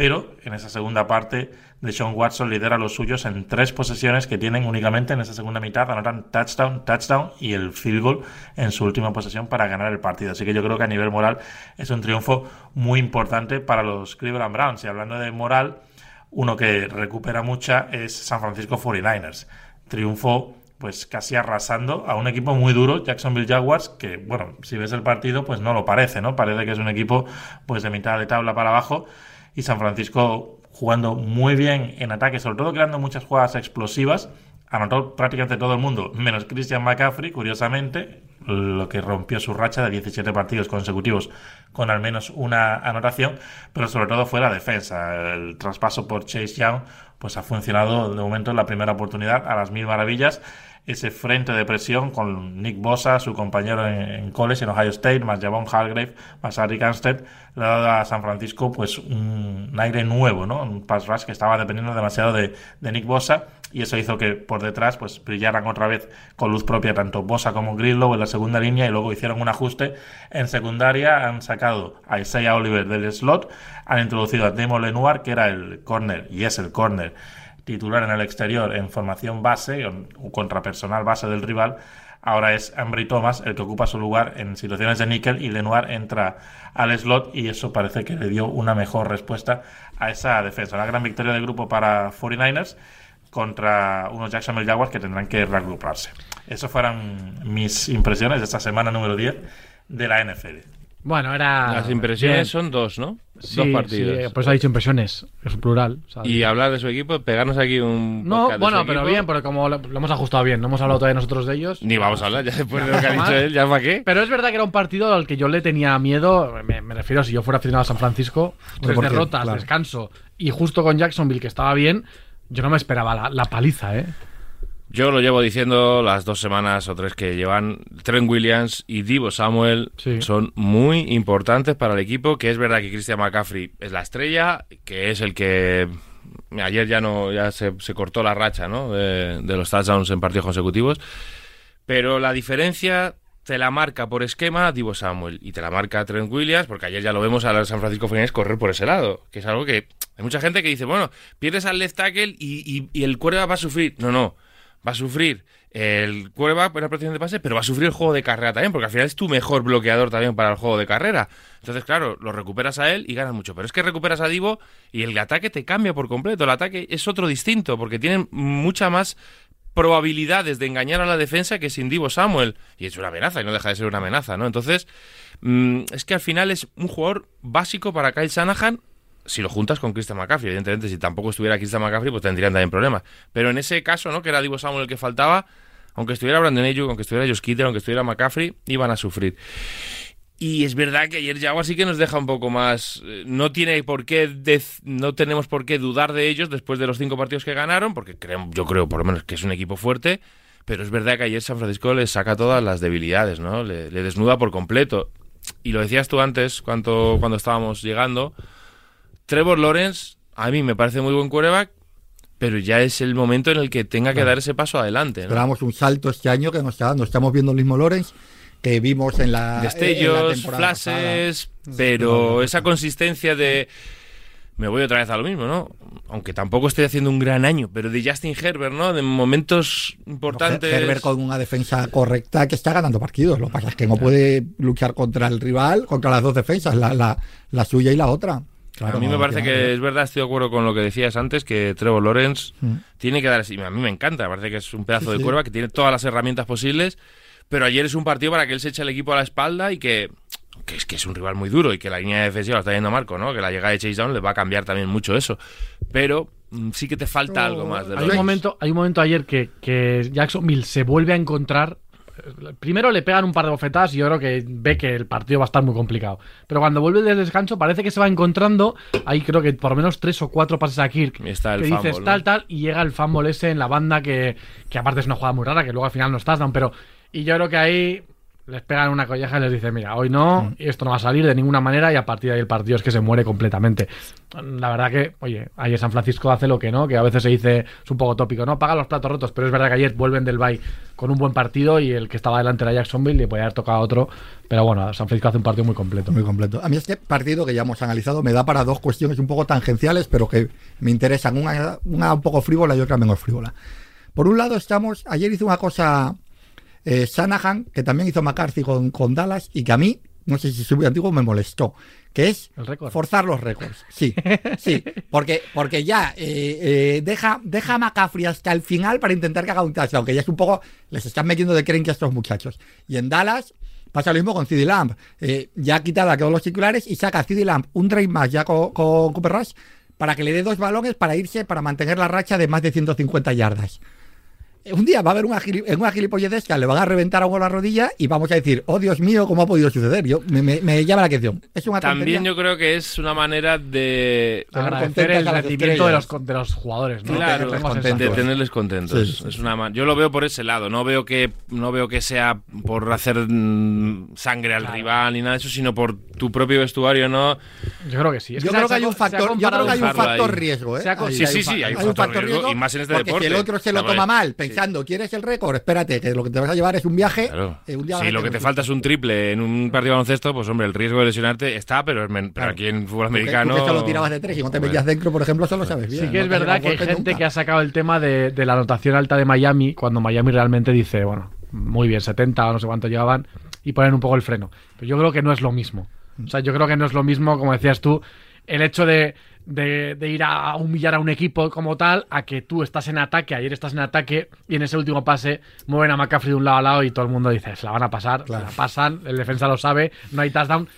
Pero en esa segunda parte, de Sean Watson lidera los suyos en tres posesiones que tienen únicamente en esa segunda mitad. Anotan touchdown, touchdown y el field goal en su última posesión para ganar el partido. Así que yo creo que a nivel moral es un triunfo muy importante para los Cleveland Browns. Y hablando de moral, uno que recupera mucha es San Francisco 49ers. Triunfo pues casi arrasando a un equipo muy duro, Jacksonville Jaguars, que bueno, si ves el partido, pues no lo parece, ¿no? Parece que es un equipo pues de mitad de tabla para abajo y San Francisco jugando muy bien en ataque, sobre todo creando muchas jugadas explosivas. Anotó prácticamente todo el mundo, menos Christian McCaffrey, curiosamente, lo que rompió su racha de 17 partidos consecutivos con al menos una anotación, pero sobre todo fue la defensa. El traspaso por Chase Young pues ha funcionado de momento en la primera oportunidad a las mil maravillas. Ese frente de presión con Nick Bosa, su compañero en, en college en Ohio State, más Javon Hargrave, más Eric Armstead, le ha dado a San Francisco pues un aire nuevo, ¿no? Un pass rush que estaba dependiendo demasiado de, Nick Bosa y eso hizo que por detrás pues brillaran otra vez con luz propia tanto Bosa como Grillow en la segunda línea y luego hicieron un ajuste en secundaria, han sacado a Isaiah Oliver del slot, han introducido a Demo Lenoir que era el corner y es el corner titular en el exterior en formación base o contrapersonal base del rival ahora es Ambry Thomas el que ocupa su lugar en situaciones de níquel y Lenoir entra al slot y eso parece que le dio una mejor respuesta a esa defensa. Una gran victoria del grupo para 49ers contra unos Jacksonville Jaguars que tendrán que reagruparse. Esas fueron mis impresiones de esta semana número 10 de la NFL. Bueno, era. Las impresiones bien. son dos, ¿no? Sí, dos sí, partidos. por eso ha dicho impresiones, es plural. Y hablar de su equipo, pegarnos aquí un. no, bueno, su pero equipo. bien, porque como lo, lo hemos ajustado bien, no hemos hablado todavía nosotros de ellos. Ni vamos a hablar, ya después de lo que ha dicho él, ya para qué. Pero es verdad que era un partido al que yo le tenía miedo. Me, me refiero, si yo fuera aficionado a San Francisco, tres 100%, derrotas, claro. descanso y justo con Jacksonville que estaba bien, yo no me esperaba la, la paliza, ¿eh? Yo lo llevo diciendo las dos semanas o tres que llevan. Trent Williams y Divo Samuel Sí. son muy importantes para el equipo. Que es verdad que Christian McCaffrey es la estrella, que es el que ayer ya no ya se, se cortó la racha ¿no? de, de los touchdowns en partidos consecutivos. Pero la diferencia te la marca por esquema Divo Samuel y te la marca Trent Williams, porque ayer ya lo vemos a los San Francisco 49ers correr por ese lado, que es algo que hay mucha gente que dice, bueno, pierdes al left tackle y, y- y el quarterback va a sufrir. No, no, va a sufrir el quarterback en la protección de pase, pero va a sufrir el juego de carrera también, porque al final es tu mejor bloqueador también para el juego de carrera. Entonces, claro, lo recuperas a él y ganas mucho, pero es que recuperas a Divo y el ataque te cambia por completo, el ataque es otro distinto, porque tienen mucha más probabilidades de engañar a la defensa que sin Divo Samuel. Y es una amenaza, y no deja de ser una amenaza, ¿no? Entonces, mm, es que al final es un jugador básico para Kyle Shanahan si lo juntas con Christian McCaffrey. Evidentemente, si tampoco estuviera Christian McCaffrey, pues tendrían también problemas. Pero en ese caso, ¿no? Que era Divo Samuel el que faltaba, aunque estuviera Brandon Ayuk, aunque estuviera Josh Kittle, aunque estuviera McCaffrey, iban a sufrir. Y es verdad que ayer Jaguar sí que nos deja un poco más. eh, No tiene por qué no tenemos por qué dudar de ellos después de los cinco partidos que ganaron, porque creo, yo creo por lo menos que es un equipo fuerte. Pero es verdad que ayer San Francisco les saca todas las debilidades, ¿no? Le, le desnuda por completo. y lo decías tú antes cuando, cuando estábamos llegando, Trevor Lawrence a mí me parece muy buen quarterback, pero ya es el momento en el que tenga que dar ese paso adelante. ¿no? Esperamos un salto este año que nos está dando. Estamos viendo el mismo Lorenz que vimos en la. en la Destellos, flashes, pero esa consistencia de... Me voy otra vez a lo mismo, ¿no? Aunque tampoco estoy haciendo un gran año, pero de Justin Herbert, ¿no? De momentos importantes. Herbert con una defensa correcta que está ganando partidos. Lo que pasa es que no puede luchar contra el rival, contra las dos defensas, la, la, la suya y la otra. Claro, a mí me parece que es verdad, estoy de acuerdo con lo que decías antes, que Trevor Lawrence Mm. tiene que dar así. A mí me encanta, me parece que es un pedazo Sí, de sí. cuerva, que tiene todas las herramientas posibles, pero ayer es un partido para que él se eche el equipo a la espalda y que, que es que es un rival muy duro y que la línea defensiva lo está yendo Marco, ¿no? Que la llegada de Chase Down le va a cambiar también mucho eso. Pero mm, sí que te falta algo más de Hay un, momento, hay un momento ayer que, que Jacksonville se vuelve a encontrar. Primero le pegan un par de bofetadas y yo creo que ve que el partido va a estar muy complicado. Pero cuando vuelve del descanso parece que se va encontrando. Hay creo que por lo menos tres o cuatro pases a Kirk. Y está el que dices tal, tal. Y llega el fumble ese en la banda que, que aparte es una jugada muy rara, que luego al final no estás down. Pero. Y yo creo que ahí les pegan una colleja y les dice, mira, hoy no, y esto no va a salir de ninguna manera y a partir de ahí el partido es que se muere completamente. La verdad que, oye, ayer San Francisco hace lo que no, que a veces se dice, es un poco tópico, no, paga los platos rotos, pero es verdad que ayer vuelven del bye con un buen partido y el que estaba delante era Jacksonville y podía haber tocado a otro, pero bueno, San Francisco hace un partido muy completo. Muy completo. A mí este partido que ya hemos analizado me da para dos cuestiones un poco tangenciales, pero que me interesan. Una, una un poco frívola y otra menos frívola. Por un lado estamos, ayer hizo una cosa eh, Shanahan, que también hizo McCarthy con, con Dallas, y que a mí, no sé si soy muy antiguo, me molestó, que es El forzar los récords. Sí, sí, porque, porque ya eh, eh, deja, deja a McCaffrey hasta el final para intentar que haga un touchdown, que ya es un poco, les están metiendo de creen que a estos muchachos. Y en Dallas pasa lo mismo con CD Lamb. Eh, ya ha quitado a todos los titulares y saca a CD Lamb un drive más ya con, con Cooper Rush para que le dé dos balones para irse, para mantener la racha de más de 150 yardas. Un día va a haber una, en una gilipollezesca, le van a reventar a uno la rodilla y vamos a decir, oh Dios mío, ¿cómo ha podido suceder? Yo, me, me- me llama la atención. Es una También tontería. yo creo que es una manera de... Agradecer el a rendimiento de los, de los jugadores, ¿no? Claro, contentos. de tenerles contentos. Sí, sí, es una yo lo veo por ese lado. No veo que no veo que sea por hacer mm, sangre al rival ni nada de eso, sino por tu propio vestuario, ¿no? Yo creo que sí. Es Yo creo que hay un factor, yo creo que hay un factor ahí. riesgo, ¿eh? Sí, sí, sí, hay un factor riesgo, y más en este porque deporte. si el otro se lo toma mal. Pensando, ¿quieres el récord? Espérate, que lo que te vas a llevar es un viaje. Claro. eh, un día a lo que te un- falta es un triple en un partido de baloncesto, pues hombre, el riesgo de lesionarte está, pero, es men- pero Claro. aquí en fútbol americano. Tú que solo tirabas de tres y no te metías dentro, por ejemplo, eso lo sabes bien. Sí que no es verdad que hay gente nunca. que ha sacado el tema de, de la anotación alta de Miami, cuando Miami realmente dice, bueno, muy bien, 70 o no sé cuánto llevaban, y ponen un poco el freno. Pero yo creo que no es lo mismo. O sea, yo creo que no es lo mismo, como decías tú, el hecho de, de- de ir a humillar a un equipo como tal, a que tú estás en ataque, ayer estás en ataque, y en ese último pase mueven a McCaffrey de un lado a lado y todo el mundo dice, se la van a pasar, Claro. se la pasan, el defensa lo sabe, no hay touchdown.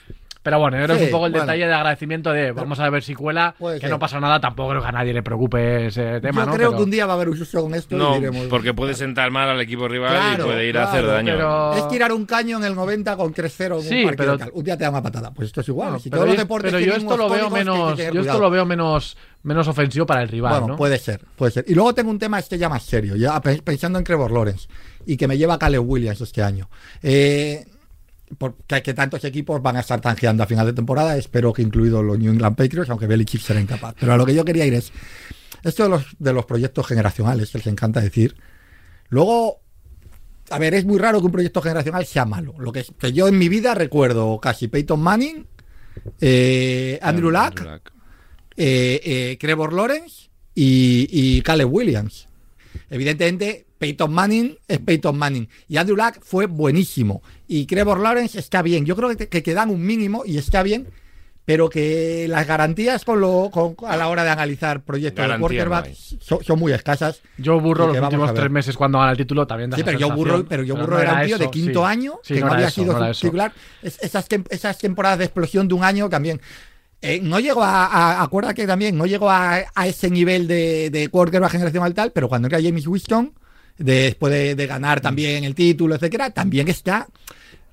Pero bueno, yo creo que Sí, es un poco el bueno. detalle de agradecimiento de vamos a ver si cuela, que ser. no pasa nada, tampoco creo que a nadie le preocupe ese tema, Yo ¿no? creo Pero- que un día va a haber un susto con esto No, y diremos. porque puede sentar mal al equipo rival Claro, y puede ir a hacer daño. pero- Es tirar un caño en el 90 con 3-0 en Sí, un partido pero-. Un día te da una patada. Pues esto es igual. Bueno, si pero todos los yo- deportes pero yo esto lo veo que que menos, yo esto lo veo menos, menos ofensivo para el rival, Bueno, ¿no? puede ser, puede ser. Y luego tengo un tema este ya más serio, ya pe- pensando en Trevor Lawrence y que me lleva a Caleb Williams este año. Eh, porque que tantos equipos van a estar tangeando a final de temporada, espero que incluidos los New England Patriots, aunque Belichick será incapaz. Pero a lo que yo quería ir es esto de los, de los proyectos generacionales, que les encanta decir. Luego, a ver, es muy raro que un proyecto generacional sea malo. Lo que, que yo en mi vida recuerdo casi Peyton Manning, eh, Andrew Luck, eh, eh, Trevor Lawrence y, y Caleb Williams. Evidentemente, Peyton Manning es Peyton Manning. Y Andrew Luck fue buenísimo. Y Trevor Lawrence está bien. Yo creo que, que, que dan un mínimo y está bien. Pero que las garantías con lo, con- a la hora de analizar proyectos de quarterback no son, son muy escasas. Yo burro los últimos tres meses cuando gana el título también da Sí, pero yo burro, pero yo burro no era un tío de eso, quinto sí. año Sí, que no, había eso, sido titular. Es- esas, tem- esas temporadas de explosión de un año también. Eh, no llegó a, a- acuerda que también no llegó a, a ese nivel de, de quarterback generacional tal, pero cuando era James Winston, después de, de ganar también el título, etcétera, también está.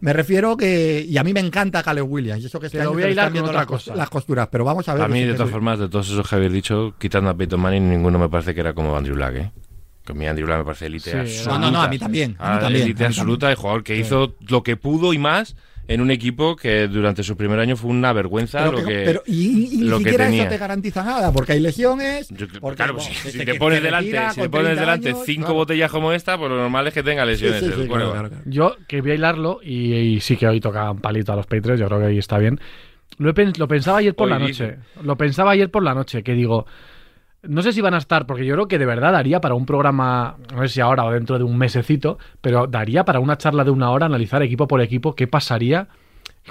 Me refiero que. Y a mí me encanta Caleb Williams. y Eso que este Te lo voy a con viendo las, cos- cosa. las costuras, pero vamos a ver. A mí, de todas formas, de todos esos que habéis dicho, quitando a Peyton Manning, ninguno me parece que era como Andrew Luck, ¿eh? Que a mí Andrew Luck me parece élite Sí, absoluta. No, no, no, a mí también. A mí Ah, también, élite a mí absoluta, el jugador que hizo lo que pudo y más en un equipo que durante su primer año fue una vergüenza Pero, lo que- que, pero- y, y ni que siquiera tenía. eso te garantiza nada, porque hay. Yo porque, claro, bueno, pues, si, te pones delante, si te pones 30 delante años, cinco claro. botellas como esta, pues lo normal es que tenga lesiones. sí, sí, claro, cuervo. claro, claro. Yo, que voy a hilarlo, y, y sí que hoy toca un palito a los Patriots, yo creo que ahí está bien. Lo, he pen- lo pensaba ayer por Hoy la dice. noche. Lo pensaba ayer por la noche, que digo, no sé si van a estar, porque yo creo que de verdad daría para un programa, no sé si ahora o dentro de un mesecito, pero daría para una charla de una hora analizar equipo por equipo qué pasaría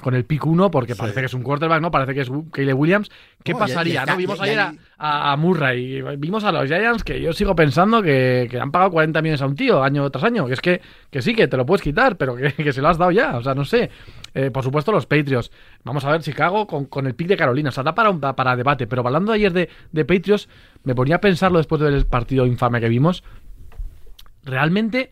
con el pick 1, porque Sí. parece que es un quarterback, ¿no? Parece que es Caleb Williams. ¿Qué No, pasaría? está- ¿no? Vimos ayer a, a- Murray, y vimos a los Giants, que yo sigo pensando que, que han pagado 40 millones a un tío año tras año, que es que, que sí, que te lo puedes quitar, pero que, que se lo has dado ya, o sea, no sé. Eh, por supuesto, los Patriots. Vamos a ver Chicago con, con el pick de Carolina, o sea, da para, un- da para debate, pero hablando ayer de, de Patriots, me ponía a pensarlo después del partido infame que vimos. Realmente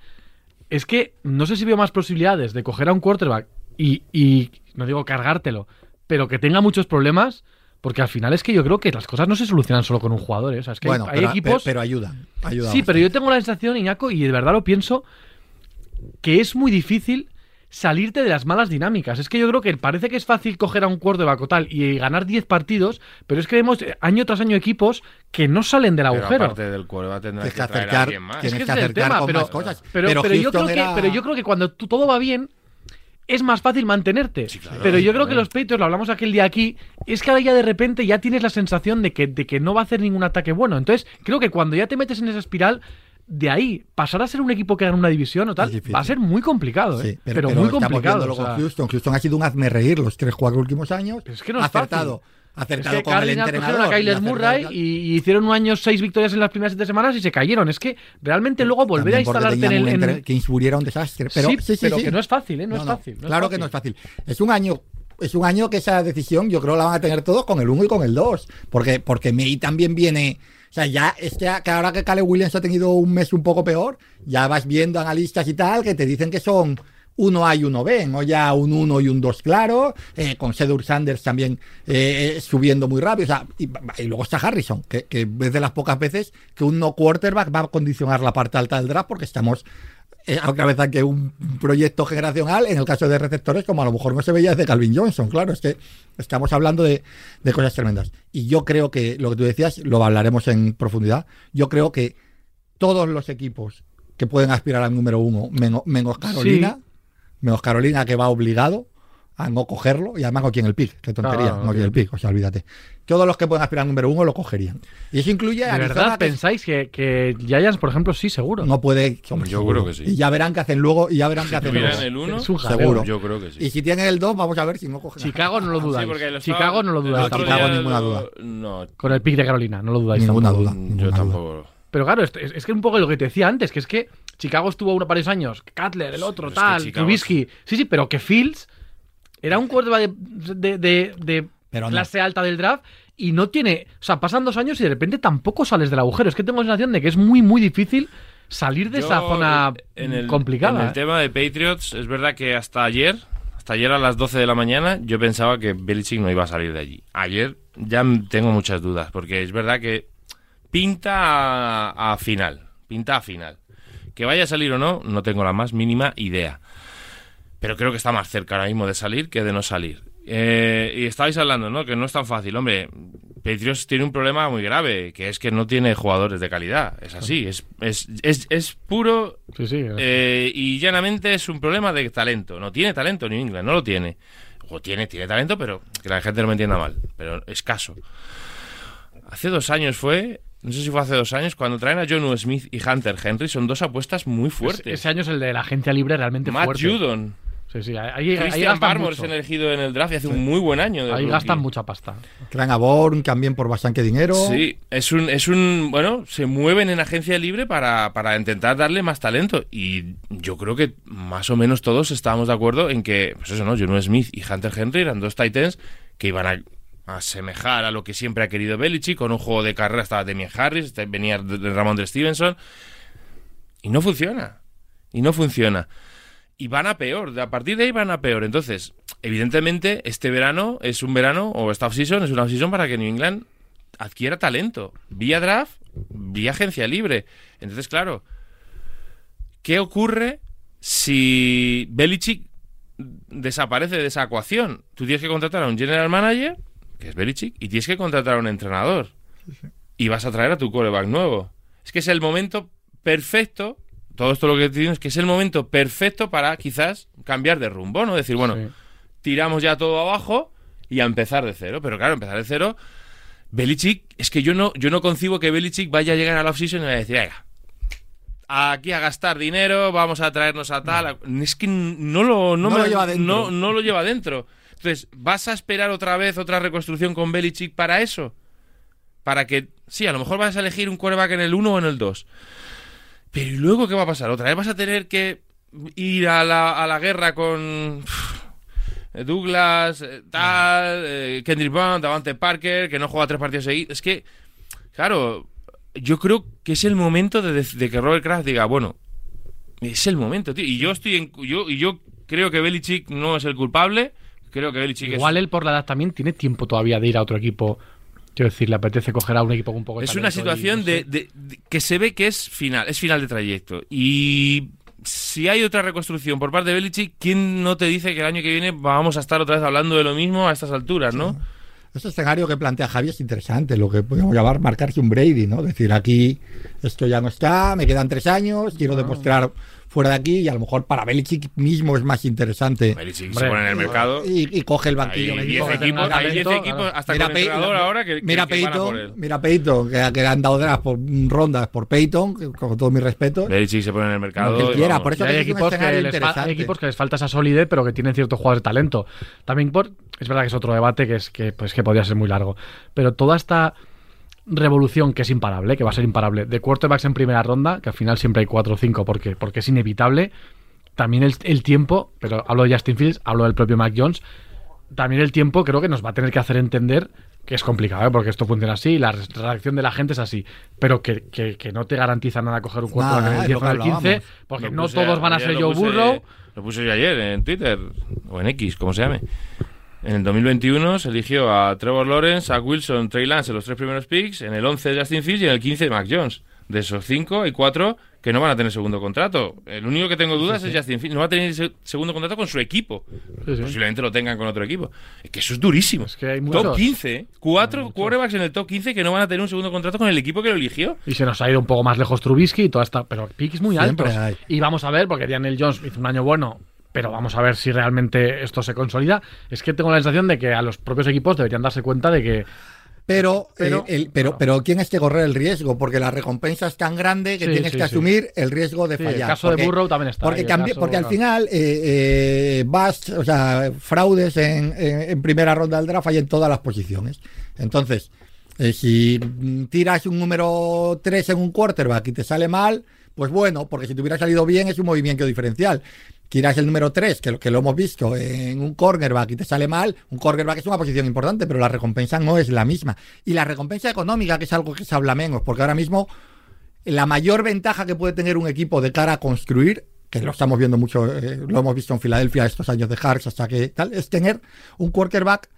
es que no sé si veo más posibilidades de coger a un quarterback y, y no digo cargártelo, pero que tenga muchos problemas, porque al final es que yo creo que las cosas no se solucionan solo con un jugador, ¿eh? O sea, es que hay- Bueno, hay, pero, equipos... pero, pero ayudan. ayudan sí, pero yo tengo la sensación, Iñaco, y de verdad lo pienso, que es muy difícil salirte de las malas dinámicas. Es que yo creo que parece que es fácil coger a un quarterback o tal y ganar 10 partidos, pero es que vemos eh, año tras año equipos que no salen del Pero agujero. aparte del cuervo tendrás que que traer a acercar, alguien más. tienes Es que que ese es el acercar tema, con pero- más cosas. Pero, pero, yo creo Houston que, era- pero yo creo que cuando tú- todo va bien, es más fácil mantenerte. claro, pero yo sí, creo que los Patriots, lo hablamos aquel día aquí, es que ahora ya de repente ya tienes la sensación de que, de que no va a hacer ningún ataque bueno. Entonces, creo que cuando ya te metes en esa espiral, de ahí pasar a ser un equipo que gana una división o tal, va a ser muy complicado, ¿eh? Sí, pero, muy complicado. o sea, Houston. Houston ha sido un hazme reír los tres cuatro últimos años. Pero es que no es acertado, acertado que con el Cardinals entrenador. cogieron a Kyler Murray y, y hicieron un año seis victorias en las primeras siete semanas y se cayeron. Es que realmente luego volver a También instalarte en el. un en- entre- Kingsbury era un desastre. Pero, sí, sí, sí, pero sí. que no es fácil, ¿eh? No, No, es fácil. no es claro fácil. que no es fácil. Es un año. Es un año que esa decisión yo creo la van a tener todos con el 1 y con el 2. Porque, porque May también viene. O sea, ya es que, que ahora que Caleb Williams ha tenido un mes un poco peor, ya vas viendo analistas y tal que te dicen que son uno A y uno B, no ya un 1 y un 2 claro, eh, con Sedur Sanders también eh, subiendo muy rápido. O sea, y, y luego está Harrison, que, que es de las pocas veces que un no quarterback va a condicionar la parte alta del draft porque estamos eh, otra vez que un proyecto generacional, en el caso de receptores, como a lo mejor no se veía desde Calvin Johnson, claro, es que estamos hablando de, de cosas tremendas. Y yo creo que lo que tú decías, lo hablaremos en profundidad, yo creo que todos los equipos que pueden aspirar al número uno, menos, menos Carolina, menos Carolina que va obligado a no cogerlo, y además no quiere el pick, qué tontería, no no quiere el pick, o sea, olvídate. Todos los que pueden aspirar al número uno lo cogerían. Y eso incluye a ¿De Arizona, verdad que pensáis que, que Giants, por ejemplo, sí, seguro? no puede... hombre, Yo seguro. creo que sí. Y ya verán qué hacen luego, y ya verán qué hacen luego. ¿Tuvieran el 1? Es un jaleo. Seguro. Yo creo que sí. Y si tienen el 2, vamos a ver si no cogen. a- Chicago no lo dudáis. Sí, porque lo Chicago no lo dudáis. otro Chicago ninguna duda. No, Con el pick de Carolina, no lo dudáis. Ninguna tampoco. duda. yo ninguna duda. tampoco. Pero claro, es, es- es que un poco lo que te decía antes, que es que Chicago estuvo uno varios años, Cutler, el otro, es que tal, Chicago Trubisky. Sí, sí, pero que Fields era un quarterback de, de, de- de Pero no. clase alta del draft y no tiene. O sea, pasan dos años y de repente tampoco sales del agujero. Es que tengo la sensación de que es muy, muy difícil salir de Yo, esa zona en el, complicada. En el ¿eh? tema de Patriots, es verdad que hasta ayer, hasta ayer a las 12 de la mañana, yo pensaba que Belichick no iba a salir de allí. Ayer ya tengo muchas dudas, porque es verdad que pinta a, a final, pinta a final. Que vaya a salir o no, no tengo la más mínima idea. Pero creo que está más cerca ahora mismo de salir que de no salir. Eh, y estabais hablando, ¿no? Que no es tan fácil. Hombre, Patriots tiene un problema muy grave, que es que no tiene jugadores de calidad. Es así, es, es, es, es puro Sí, sí. eh, y llanamente es un problema de talento. No tiene talento New England, no lo tiene. O tiene, tiene talento, pero que la gente no me entienda mal. Pero escaso. Hace dos años fue, no sé si fue hace dos años, cuando traen a John Smith y Hunter Henry, son dos apuestas muy fuertes. Ese- ese año es el de la agencia libre realmente Matt fuerte. Judon, Sí, sí, ahí, ahí Christian Barmore es elegido en el draft y hace un muy buen año. de Ahí rookie. gastan mucha pasta. Traen a Bourne también por bastante dinero. Sí, es un, es un, bueno, se mueven en agencia libre para, para intentar darle más talento. Y yo creo que más o menos todos estábamos de acuerdo en que, pues eso, ¿no? Juno Smith y Hunter Henry eran dos Titans que iban a asemejar a lo que siempre ha querido Belichick. Con un juego de carrera estaba Demian Harris, este- venía Ramón de Stevenson. Y no funciona. Y no funciona. Y van a peor, a partir de ahí van a peor. Entonces, evidentemente, este verano es un verano, o esta offseason es una offseason para que New England adquiera talento. Vía draft, vía agencia libre. Entonces, claro, ¿qué ocurre si Belichick desaparece de esa ecuación. Tú tienes que contratar a un general manager, que es Belichick, y tienes que contratar a un entrenador. Y vas a traer a tu quarterback nuevo. Es que es el momento perfecto, todo esto lo que te digo es que es el momento perfecto para quizás cambiar de rumbo, ¿no? Decir, bueno, Sí. tiramos ya todo abajo y a empezar de cero. Pero claro, empezar de cero, Belichick, es que yo no, yo no concibo que Belichick vaya a llegar a la offseason y vaya a decir, venga, aquí a gastar dinero, vamos a traernos a tal. Es que no lo, no No me- lo lleva dentro. No, no lo lleva dentro. Entonces, ¿vas a esperar otra vez otra reconstrucción con Belichick para eso? Para que, sí, a lo mejor vas a elegir un quarterback en el 1 o en el 2. Pero ¿y luego qué va a pasar? ¿Otra vez vas a tener que ir a la, a la guerra con Douglas, eh, tal, eh, Kendrick Brown, Davante Parker, que no juega tres partidos seguidos? Es que, claro, yo creo que es el momento de, de que Robert Kraft diga, bueno, es el momento, tío. Y yo estoy en, yo, y yo creo que Belichick no es el culpable. Creo que Belichick Igual es, él por la edad también tiene tiempo todavía de ir a otro equipo. Quiero decir, le apetece coger a un equipo con un poco de es una y situación no de, de- de- que se ve que es final, es final de trayecto. Y si hay otra reconstrucción por parte de Belichick, ¿quién no te dice que el año que viene vamos a estar otra vez hablando de lo mismo a estas alturas, no? Ese escenario que plantea Javi es interesante, lo que podemos llamar marcarse un Brady, ¿no? Decir, aquí esto ya no está, me quedan tres años, quiero demostrar fuera de aquí y a lo mejor para Belichick mismo es más interesante. Belichick se pone en el mercado. Y, y coge el banquillo. Hay me 10 dijo que equipos, tenga hay 10 talento, equipos hasta Mira, con entrenador ahora que, que- mira que van a por él. Peyton, mira Peyton, que, que le han dado draft por rondas por Peyton, que- con todo mi respeto. Belichick se pone en el mercado. Lo que quiera, por eso hay que equipos, que escenario les hay equipos que les falta esa solidez, pero que tienen ciertos jugadores de talento. También por, es verdad que es otro debate que es que pues que podría ser muy largo. Pero toda esta revolución que es imparable, que va a ser imparable, de quarterbacks en primera ronda, que al final siempre hay 4 o 5 porque, porque es inevitable. También el, el tiempo, pero hablo de Justin Fields, hablo del propio Mac Jones. También el tiempo creo que nos va a tener que hacer entender que es complicado, ¿eh? porque esto funciona así y la re- reacción de la gente es así. Pero que, que- que no te garantiza nada coger un quarterback Nada, en el es 10 lo o que en el 15, hablábamos. porque no todos van a ser Joe puse- Burrow. Lo puse yo ayer en Twitter, o en X, como se llame. En el 2021 se eligió a Trevor Lawrence, a Wilson, Trey Lance en los tres primeros picks, en el 11 Justin Fields y en el 15 Mac Jones. De esos cinco hay cuatro que no van a tener segundo contrato. El único que tengo dudas es Justin Fields. No va a tener se- segundo contrato con su equipo. Sí, sí. Posiblemente lo tengan con otro equipo. Es que eso es durísimo. Es que hay top muchos. 15, ¿eh? Cuatro quarterbacks en el top 15 que no van a tener un segundo contrato con el equipo que lo eligió. Y se nos ha ido un poco más lejos Trubisky y toda esta. Pero picks muy altos. hay. Y vamos a ver, porque Daniel Jones hizo un año bueno, pero vamos a ver si realmente esto se consolida. Es que tengo la sensación de que a los propios equipos deberían darse cuenta de que. Pero, Pero- eh, el, pero, pero ¿quién es que correr el riesgo? Porque la recompensa es tan grande que Sí, tienes sí, que sí. asumir el riesgo de Sí, el fallar. caso de Burrow también está Porque, ahí, el cambi- caso, porque al final eh, eh, vas, o sea, fraudes en, en- en primera ronda del draft hay en todas las posiciones. Entonces, eh, si tiras un número 3 en un quarterback y te sale mal, pues bueno, porque si te hubiera salido bien es un movimiento diferencial. Tiras el número 3, que, que lo hemos visto en un cornerback y te sale mal, un cornerback es una posición importante, pero la recompensa no es la misma. Y la recompensa económica, que es algo que se habla menos, porque ahora mismo la mayor ventaja que puede tener un equipo de cara a construir, que lo estamos viendo mucho, eh, lo hemos visto en Filadelfia estos años de Harks hasta que tal, es tener un quarterback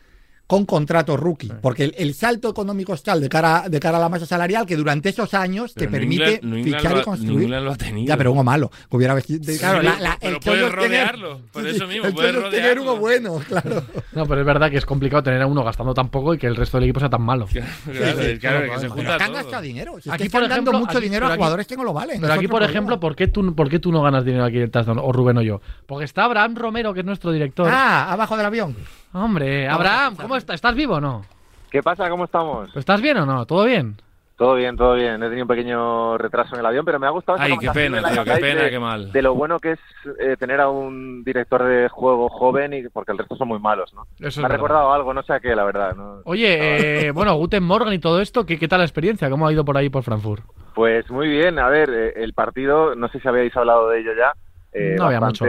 con contrato rookie, porque el, el salto económico es tal de cara, de cara a la masa salarial que durante esos años Pero te permite England- fichar lo y construir. Lo ha tenido. Ya, pero uno malo. que Hubiera vestido, claro, la- la- pero el puedes es tener- rodearlo, por eso mismo, el puedes tener uno rodearlo. bueno, claro. No, pero es verdad que es complicado tener a uno gastando tan poco y que el resto del equipo sea tan malo. Claro, sí, claro, sí, claro, claro, que se pero junta que han gastado dinero. Si Aquí, por están dando mucho aquí- dinero a aquí- jugadores que no lo valen. Pero aquí, por problema. ejemplo, ¿por qué, tú, ¿por qué tú no ganas dinero aquí en Touchdown? O Rubén o yo. Porque está Abraham Romero, que es nuestro director. Ah, abajo del avión. Hombre, Abraham. ¿cómo estás? ¿Estás vivo o no? ¿Qué pasa? ¿Cómo estamos? ¿Estás bien o no? ¿Todo bien? Todo bien, todo bien. He tenido un pequeño retraso en el avión, pero me ha gustado. Ay, qué pena, tío, qué pena, de, qué mal. De lo bueno que es eh, tener a un director de juego joven y porque el resto son muy malos, ¿no? Eso es me ha verdad. recordado algo, no sé a qué, la verdad. ¿no? Oye, eh, bueno, Guten Morgen y todo esto, ¿qué, ¿qué tal la experiencia? ¿Cómo ha ido por ahí por Frankfurt? Pues muy bien. A ver, eh, el partido, no sé si habéis hablado de ello ya. eh, No había mucho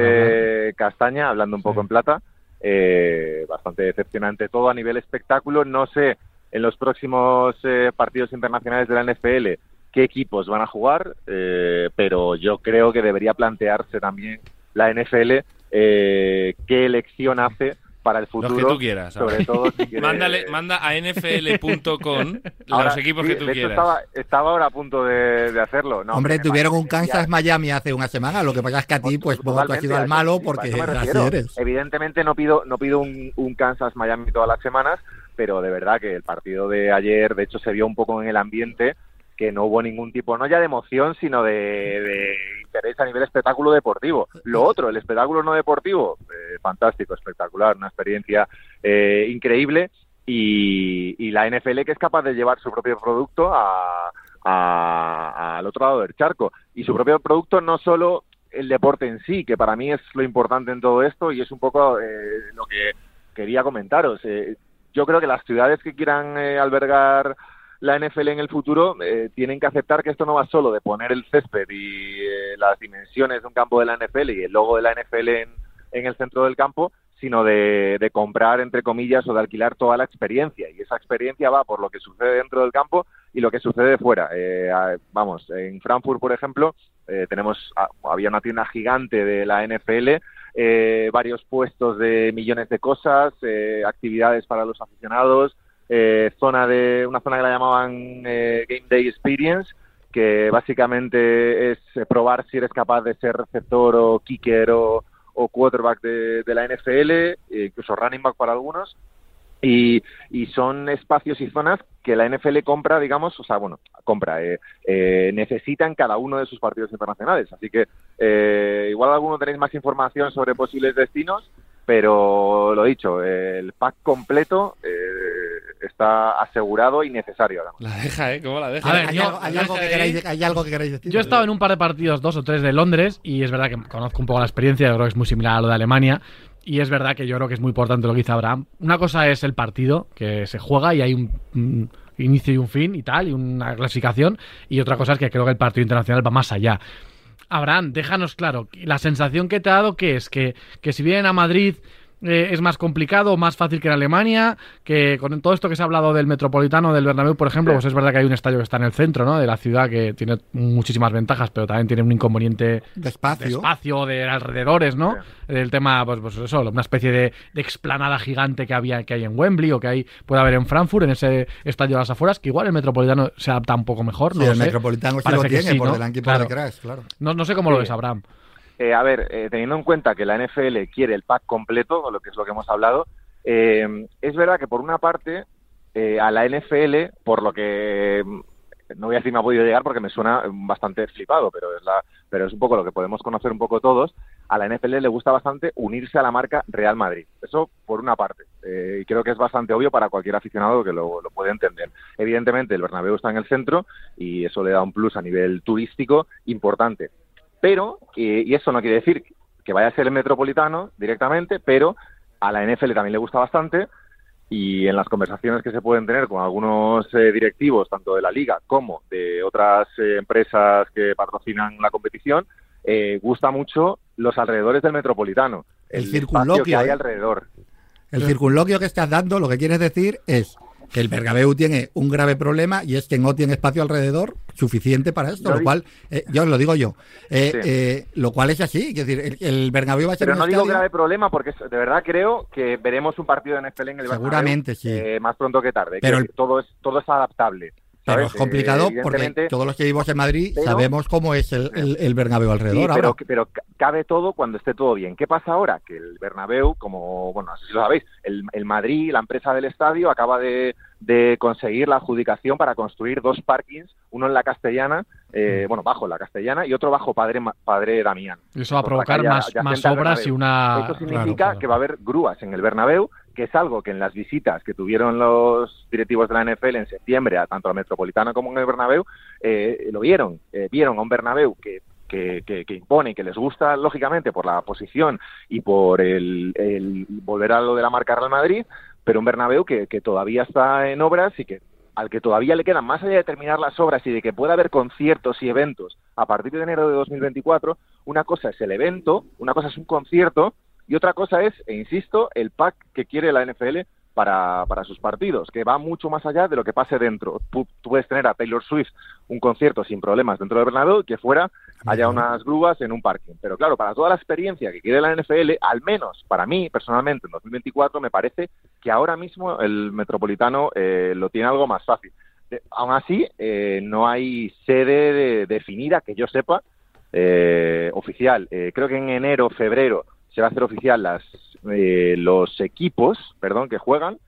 castaña, hablando un poco Sí. en plata. Eh, bastante decepcionante todo a nivel espectáculo. No sé en los próximos eh, partidos internacionales de la NFL qué equipos van a jugar, eh, pero yo creo que debería plantearse también la NFL eh, qué elección hace para el Los futuro. que tú quieras. Sobre todo si quieres- Mándale, manda a nfl.com los equipos sí, que tú de quieras. Estaba, estaba ahora a punto de, de hacerlo. No, Hombre, tuvieron un Kansas. Miami hace una semana. Lo que pasa es que a ti, pues, tú has Totalmente, ido al a eso- malo porque así eres. Evidentemente no pido, no pido un, un Kansas Miami todas las semanas, pero de verdad que el partido de ayer, de hecho, se vio un poco en el ambiente que no hubo ningún tipo, no ya de emoción, sino de, interés a nivel espectáculo deportivo. Lo otro, el espectáculo no deportivo, eh, fantástico, espectacular, una experiencia eh, increíble y, la NFL que es capaz de llevar su propio producto a- al otro lado del charco. Y su propio producto no solo el deporte en sí, que para mí es lo importante en todo esto y es un poco eh, lo que quería comentaros. Eh, yo creo que las ciudades que quieran eh, albergar la NFL en el futuro eh, tienen que aceptar que esto no va solo de poner el césped y eh, las dimensiones de un campo de la NFL y el logo de la NFL en, el centro del campo, sino de, comprar, entre comillas, o de alquilar toda la experiencia. Y esa experiencia va por lo que sucede dentro del campo y lo que sucede fuera. Eh, vamos, en Frankfurt, por ejemplo, eh, tenemos ah, había una tienda gigante de la NFL, eh, varios puestos de millones de cosas, eh, actividades para los aficionados, eh, zona de una zona que la llamaban eh, Game Day Experience, que básicamente es eh, probar si eres capaz de ser receptor o kicker o, o quarterback de, de la NFL, eh, incluso running back para algunos. Y, y son espacios y zonas que la NFL compra, digamos, o sea, bueno, compra, eh, eh, necesita en cada uno de sus partidos internacionales. Así que eh, igual alguno tenéis más información sobre posibles destinos, pero lo dicho, el pack completo está asegurado y necesario. además. La deja, ¿eh? ¿Cómo la deja? A ver, ¿Hay, yo- algo, hay yo algo que queráis, hay algo que queráis decir? Yo he estado en un par de partidos, dos o tres de Londres, y es verdad que conozco un poco la experiencia, yo creo que es muy similar a lo de Alemania, y es verdad que yo creo que es muy importante lo que dice Abraham. Una cosa es el partido, que se juega y hay un, un inicio y un fin y tal, y una clasificación, y otra cosa es que creo que el partido internacional va más allá. Abraham, déjanos claro, la sensación que te ha dado que es que, que si vienen a Madrid eh, es más complicado o más fácil que en Alemania, que con todo esto que se ha hablado del Metropolitano, del Bernabéu, por ejemplo, Sí. pues es verdad que hay un estadio que está en el centro, ¿no? De la ciudad que tiene muchísimas ventajas, pero también tiene un inconveniente de Despacio. espacio, de alrededores, ¿no? El tema, pues, pues eso, una especie de, de explanada gigante que había que hay en Wembley o que hay puede haber en Frankfurt, en ese estadio de las afueras, que igual el Metropolitano se adapta un poco mejor, Sí, no lo el sé. Metropolitano sí lo tiene sí, por ¿no? delante y por Claro. detrás, claro. No, no sé cómo lo Sí. ves, Abraham. Eh, a ver, eh, teniendo en cuenta que la NFL quiere el pack completo, lo que es lo que hemos hablado, eh, es verdad que por una parte eh, a la NFL, por lo que mm, no voy a decir me ha podido llegar porque me suena bastante flipado, pero es la, pero es un poco lo que podemos conocer un poco todos. A la NFL le gusta bastante unirse a la marca Real Madrid. Eso por una parte. Eh, creo que es bastante obvio para cualquier aficionado que lo, lo puede entender. Evidentemente el Bernabéu está en el centro y eso le da un plus a nivel turístico importante pero, y eso no quiere decir que vaya a ser el metropolitano directamente, pero a la NFL también le gusta bastante y en las conversaciones que se pueden tener con algunos eh, directivos, tanto de la liga como de otras eh, empresas que patrocinan la competición, eh, gusta mucho los alrededores del metropolitano, El espacio circunloquio, que hay ¿eh? alrededor. El circunloquio que estás dando, lo que quieres decir es que el Bernabéu tiene un grave problema y es que no tiene espacio alrededor suficiente para esto, lo cual, eh, yo lo digo yo, eh, Sí. eh, lo cual es así, es decir, el, el Bernabéu va a ser Pero un no digo estadio- grave problema porque de verdad creo que veremos un partido de NFL en el Bernabéu, Seguramente, sí. eh, más pronto que tarde. Pero el- decir, todo es todo es adaptable. Es complicado Eh, porque evidentemente- todos los que vivimos en Madrid pero- sabemos cómo es el, el, el Bernabéu alrededor. Sí, pero, ahora. pero ca- cabe todo cuando esté todo bien. ¿Qué pasa ahora? Que el Bernabéu, como, bueno, no sé si lo sabéis, el, el Madrid, la empresa del estadio, acaba de, de conseguir la adjudicación para construir dos parkings, uno en la Castellana, eh, bueno, bajo la Castellana, y otro bajo Padre, Ma- Padre Damián. Y eso va a provocar calle más, obras y una... Esto significa claro, claro. que va a haber grúas en el Bernabéu, que es algo que en las visitas que tuvieron los directivos de la NFL en septiembre, a tanto al Metropolitano como el Bernabéu, eh, lo vieron. Eh, vieron a un Bernabéu que, que, que, que impone y que les gusta, lógicamente, por la posición y por el, el volver a lo de la marca Real Madrid, pero un Bernabéu que, que todavía está en obras y que al que todavía le quedan, más allá de terminar las obras y de que pueda haber conciertos y eventos a partir de enero de 2024, una cosa es el evento, una cosa es un concierto y otra cosa es, e insisto, el pack que quiere la NFL para, para sus partidos, que va mucho más allá de lo que pase dentro. Tú, tú puedes tener a Taylor Swift un concierto sin problemas dentro del Bernabéu, que fuera haya unas grúas en un parking. Pero claro, para toda la experiencia que quiere la NFL, al menos para mí personalmente en 2024 me parece que ahora mismo el Metropolitano eh, lo tiene algo más fácil. De- aún así, eh, no hay sede de- definida que yo sepa eh, oficial. Eh, creo que en enero, febrero se va a hacer oficial eh, los equipos, perdón, que juegan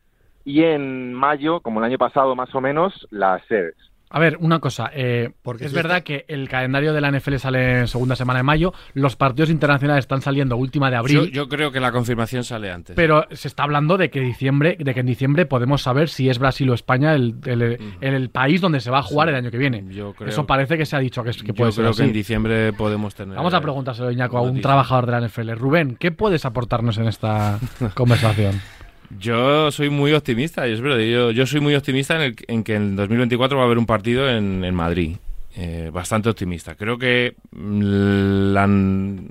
y en mayo, como el año pasado más o menos, las sedes. A ver, una cosa. eh, Porque es si verdad está- que el calendario de la NFL sale en segunda semana de mayo. Los partidos internacionales están saliendo última de Yo, abril. yo creo que la confirmación sale antes. Pero se está hablando de que diciembre, de que en diciembre podemos saber si es Brasil o España el, el- el- el país donde se va a jugar el año que viene. Yo creo- Eso parece que se ha dicho que, que yo puede ser creo que en diciembre podemos tener. Vamos a preguntárselo, Iñaco, a un trabajador de la NFL. Rubén, ¿qué puedes aportarnos en esta conversación? Yo soy muy optimista, y es verdad. Yo, yo soy muy optimista en, el- en que en 2024 va a haber un partido en, en Madrid. Eh, bastante optimista. Creo que mm, la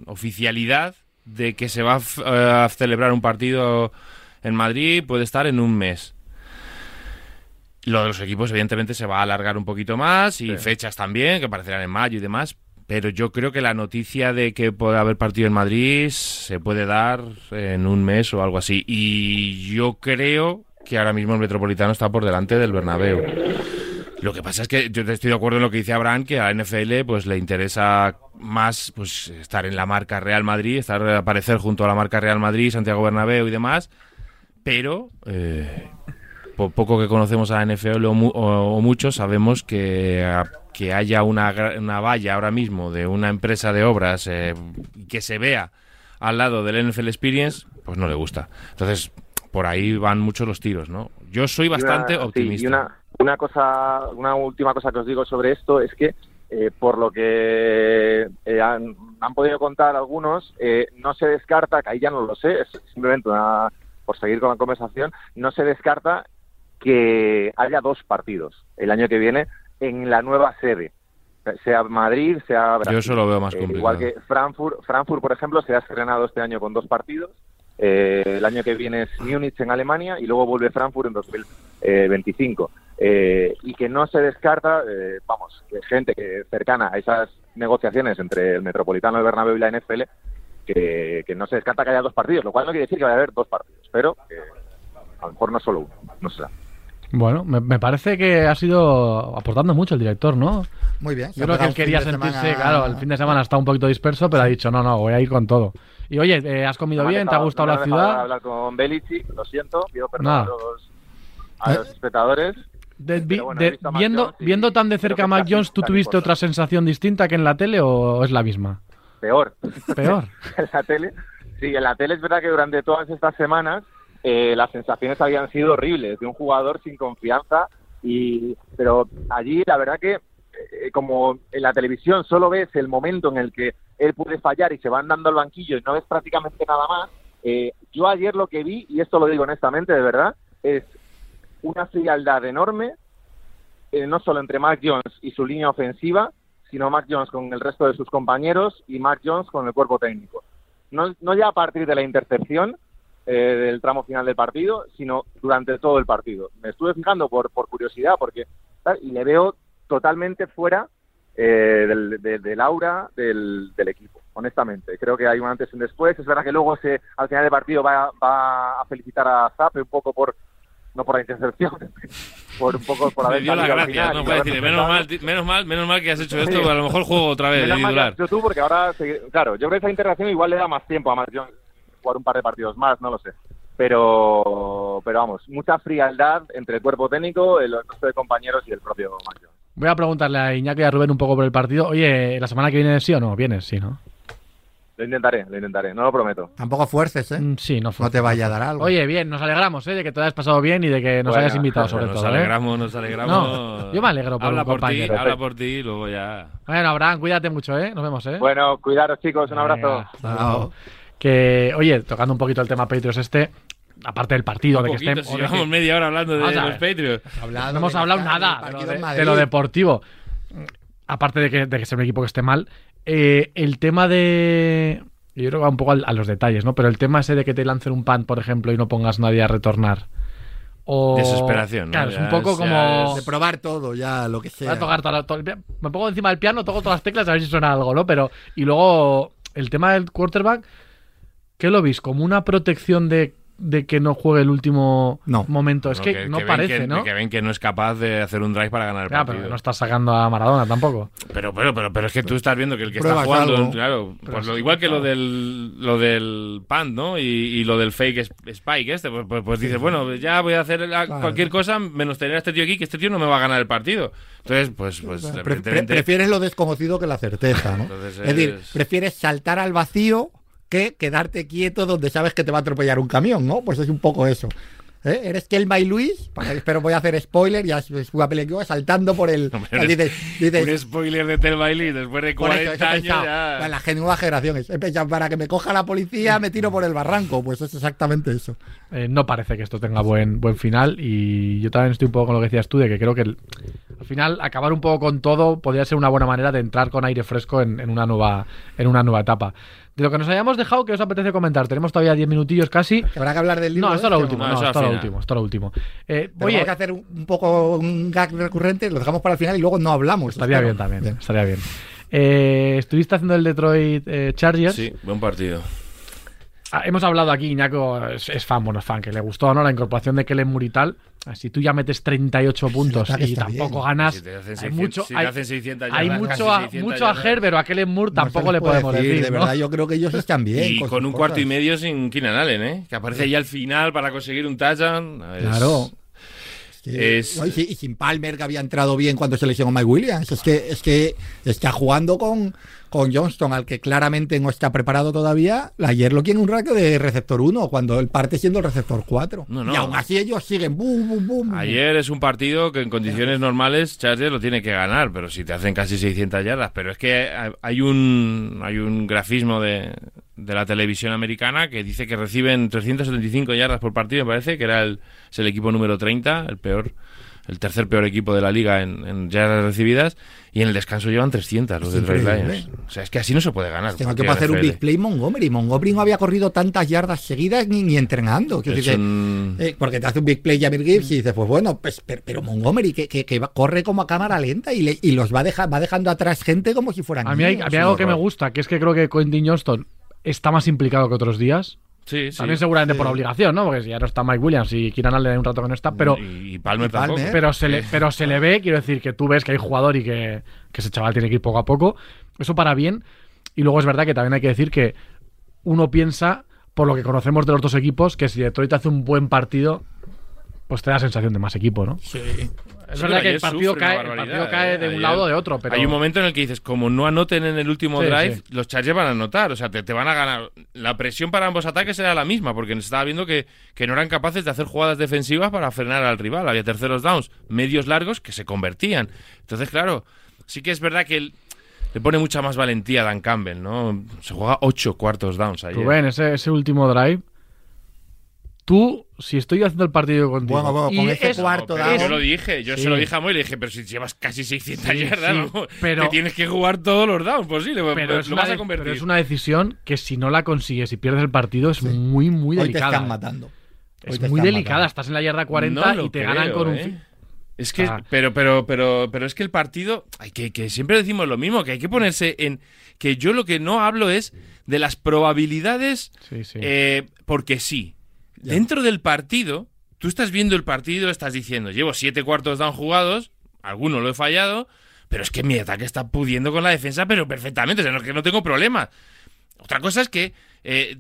oficialidad de que se va a, f- a celebrar un partido en Madrid puede estar en un mes. Lo de los equipos, evidentemente, se va a alargar un poquito más y fechas también, que aparecerán en mayo y demás. Pero yo creo que la noticia de que puede haber partido en Madrid se puede dar en un mes o algo así. Y yo creo que ahora mismo el Metropolitano está por delante del Bernabéu. Lo que pasa es que yo estoy de acuerdo en lo que dice Abraham, que a la NFL pues le interesa más pues estar en la marca Real Madrid, estar aparecer junto a la marca Real Madrid, Santiago Bernabéu y demás. Pero eh, por poco que conocemos a la NFL o, mu- o- mucho, sabemos que, a- que haya una, una valla ahora mismo de una empresa de obras eh, que se vea al lado del NFL Experience, pues no le gusta. Entonces, por ahí van muchos los tiros, ¿no? Yo soy bastante Y una- sí, optimista. y una, una cosa, una última cosa que os digo sobre esto es que eh, por lo que eh, han, han podido contar algunos, eh, no se descarta, que ahí ya no lo sé, es simplemente una, por seguir con la conversación, no se descarta que haya dos partidos el año que viene en la nueva sede, sea Madrid, sea Brasil. Yo eso lo veo más Eh, complicado. igual que Frankfurt, Frankfurt, por ejemplo, se ha estrenado este año con dos partidos. Eh, el año que viene es Múnich en Alemania y luego vuelve Frankfurt en 2025. Eh, y que no se descarta, eh, vamos, que gente que cercana a esas negociaciones entre el Metropolitano, el Bernabéu y la NFL, que, que no se descarta que haya dos partidos, lo cual no quiere decir que vaya a haber dos partidos, pero que a lo mejor no solo uno, no sé. Bueno, me, me parece que ha sido aportando mucho el director, ¿no? Muy bien. Yo creo que él quería de sentirse, semana- claro, el fin de semana está un poquito disperso, pero ha dicho, no, no, voy a ir con todo. Y oye, eh, ¿has comido No bien? ¿Te ha dejado- gustado no la dejado ciudad? hablar con Belichick, lo siento, pido perdón Nada. a los, a los espectadores. De- vi- bueno, de- viendo, y viendo tan de cerca a Mac Jones, ¿tú tuviste otra sensación distinta que en la tele o es la misma? Peor. Peor. en la tele. Sí, en la tele es verdad que durante todas estas semanas eh, las sensaciones habían sido horribles de un jugador sin confianza y pero allí la verdad que eh, como en la televisión solo ves el momento en el que él puede fallar y se van dando al banquillo y no ves prácticamente nada más eh, yo ayer lo que vi y esto lo digo honestamente de verdad es una frialdad enorme eh, no solo entre Mac Jones y su línea ofensiva sino Mac Jones con el resto de sus compañeros y Mac Jones con el cuerpo técnico. No, no ya a partir de la intercepción eh, del tramo final del partido, sino durante todo el partido. Me estuve fijando por, por curiosidad porque tal, y le veo totalmente fuera eh, del, de- del aura del, del equipo, honestamente. Creo que hay un antes y un después. Es verdad que luego se, al final del partido va, va a felicitar a Zappe un poco por no por la intercepción, por un poco por Me haber dio salido al gracias, final no puede decir, menos mal, menos mal, menos mal que has hecho Sí. esto, a lo mejor juego otra vez Menos mal que has titular. hecho tú, porque ahora, claro, yo creo que esa interacción igual le da más tiempo a Jones jugar un par de partidos más, no lo sé. Pero, pero vamos, mucha frialdad entre el cuerpo técnico, el resto de compañeros y el propio Jones. Voy a preguntarle a Iñaki y a Rubén un poco por el partido. Oye, ¿la semana que viene sí o no? Vienes, sí, ¿no? Lo intentaré, lo intentaré, no lo prometo. Tampoco fuerces, ¿eh? Mm, Sí, no fue. No te vaya a dar algo. Oye, bien, nos alegramos, ¿eh? De que te hayas pasado bien y de que nos Bueno, hayas invitado sobre nos todo, ¿eh? alegramos, nos alegramos. No, yo me alegro por habla un por ti, habla por ti y luego ya. Bueno, Abraham, cuídate mucho, ¿eh? Nos vemos, ¿eh? Bueno, cuidaros chicos, un abrazo. Venga, hasta Chao. luego. Que, oye, tocando un poquito el tema Patriots este, aparte del partido, de que si de llevamos que- media hora hablando de los. Patriots. Hablado no hemos hablado nada de, lo deportivo. Aparte de que, de que sea un equipo que esté mal, eh, el tema de... Yo creo que va un poco a, los detalles, ¿no? Pero el tema ese de que te lancen un pan, por ejemplo, y no pongas nadie a retornar. o... Desesperación, ¿no? Claro, es un poco como... es- De probar todo, ya, lo que Voy sea. a tocar toda la- todo el me pongo encima del piano, toco todas las teclas a ver si suena algo, ¿no? Pero, y luego, el tema del quarterback, ¿qué lo veis? ¿Como una protección de, de que no juegue el último No. momento? Es no, que, no parece, que- ¿no? Que ven que no es capaz de hacer un drive para ganar el Ya, partido. pero no estás sacando a Maradona tampoco. Pero, pero, pero, pero es que tú estás viendo que el que está jugando, algo. claro, Pero pues sí, lo, igual que lo del lo del punt, ¿no? Y, y lo del fake spike este, pues, pues, pues dices, bueno, ya voy a hacer la- Claro. cualquier cosa menos tener a este tío aquí, que este tío no me va a ganar el partido. Entonces, pues, pues Pre- pre- evidentemente- prefieres lo desconocido que la certeza, ¿no? Entonces es decir, es- prefieres saltar al vacío que quedarte quieto donde sabes que te va a atropellar un camión, ¿no? Pues es un poco eso. ¿Eh? Eres Kelma y Luis, para- espero voy a hacer spoiler, ya es una película saltando por el... Hombre, dices, dices, un spoiler de Tel Bailey después de por eso, 40 eso he años pensado. ya... La nueva generación es, he pensado, para que me coja la policía me tiro por el barranco, pues es exactamente eso. Eh, no parece que esto tenga buen, buen final y yo también estoy un poco con lo que decías tú, de que creo que el- al final acabar un poco con todo podría ser una buena manera de entrar con aire fresco en, en una, nueva, en una nueva etapa. De lo que nos hayamos dejado, ¿qué os apetece comentar? Tenemos todavía 10 minutillos casi. Habrá que hablar del libro. No, esto es lo este, último, ¿o no, no, esto lo último, esto es lo último. Eh, oye, a hacer un, un poco un gag recurrente, lo dejamos para el final y luego no hablamos. estaría espero. bien también, estaría bien. Eh, estuviste haciendo el Detroit eh, Chargers. Sí, buen partido. Ah, Hemos hablado aquí, Iñaco es, es fan, bueno, es fan, que le gustó ¿no? la incorporación de Kellen Moore y tal. Ah, Si tú ya metes 38 puntos y tampoco bien. ganas, Si te hacen hay 600 mucho, si te hay, hacen 600 hay yardas, mucho, a, 600 mucho a yardas. Her, pero a Kellen Moore tampoco le podemos decir. De ¿no? verdad, yo creo que ellos están bien. Y con un cuarto y medio sin Keenan Allen, ¿eh? Que aparece ya al final para conseguir un touchdown. Es- Claro. Sí. Es- No, y, si- y sin Palmer que había entrado bien cuando se lesionó Mike Williams. Es que, es que está jugando con, con Johnston, al que claramente no está preparado todavía. Ayer lo quiere un rato de receptor 1, cuando él parte siendo el receptor 4. No, no. Y aún así ellos siguen boom, boom, boom. Ayer es un partido que en condiciones normales Chargers lo tiene que ganar, pero si te hacen casi 600 yardas. Pero es que hay un, hay un grafismo de, de la televisión americana que dice que reciben 375 yardas por partido, me parece, que era el, es el equipo número 30, el peor, el tercer peor equipo de la liga en, en yardas recibidas, y en el descanso llevan 300 los Detroit. Lions. O sea, es que así no se puede ganar. Tengo que hacer un big play Montgomery. Montgomery no había corrido tantas yardas seguidas ni, ni entrenando. Quiero Es decir, un- eh, porque te hace un big play Jamir Gibbs y dices, pues bueno, pues, pero, pero Montgomery que, que, que va- corre como a cámara lenta y, le- y los va, deja- va dejando atrás gente como si fueran A mí hay, niños. algo que me gusta, que es que creo que Quentin Johnston está más implicado que otros días. Sí, sí. También seguramente Sí. por obligación, ¿no? Porque si ya no está Mike Williams y Kieran Allen hay un rato que no está, pero... y, y Palmer y Palmer. tampoco. pero se le, pero se le ve, quiero decir, que tú ves que hay jugador y que, que ese chaval tiene que ir poco a poco. Eso para bien. Y luego es verdad que también hay que decir que uno piensa, por lo que conocemos de los dos equipos, que si Detroit hace un buen partido, pues te da sensación de más equipo, ¿no? Sí. Es verdad que el partido, cae, el barbaridad, partido cae ¿eh? de un lado o de otro, pero... Hay un momento en el que dices, como no anoten en el último Sí, drive, sí. los Chargers van a anotar. O sea, te, te van a ganar. La presión para ambos ataques era la misma, porque se estaba viendo que, que no eran capaces de hacer jugadas defensivas para frenar al rival. Había terceros downs, medios largos, que se convertían. Entonces, claro, sí que es verdad que le pone mucha más valentía a Dan Campbell, ¿no? Se juega ocho cuartos downs ayer. Rubén, ese, ese último drive. Tú, si estoy haciendo el partido contigo. Bueno, bueno, con y ese es- cuarto down- yo lo dije, yo Sí. se lo dije a Moy y le dije, pero si llevas casi 600 Sí, yardas, sí, ¿no? pero- que tienes que jugar todos los downs posible, pero, lo es vas una, a convertir. pero es una decisión que si no la consigues y pierdes el partido es muy, muy Hoy te delicada. están matando. Hoy Es te muy están delicada. matando. Estás en la yarda 40 No lo y te creo, ganan con un... ¿eh? fi- Es que, Ah. pero, pero, pero, pero es que el partido, hay que, que siempre decimos lo mismo, que hay que ponerse en, que yo lo que no hablo es de las probabilidades, Sí, sí. eh, porque sí. Dentro del partido, tú estás viendo el partido, estás diciendo, llevo siete cuartos down jugados, alguno lo he fallado, pero es que mi ataque está pudiendo con la defensa, pero perfectamente, o sea, no, que no tengo problemas. Otra cosa es que eh,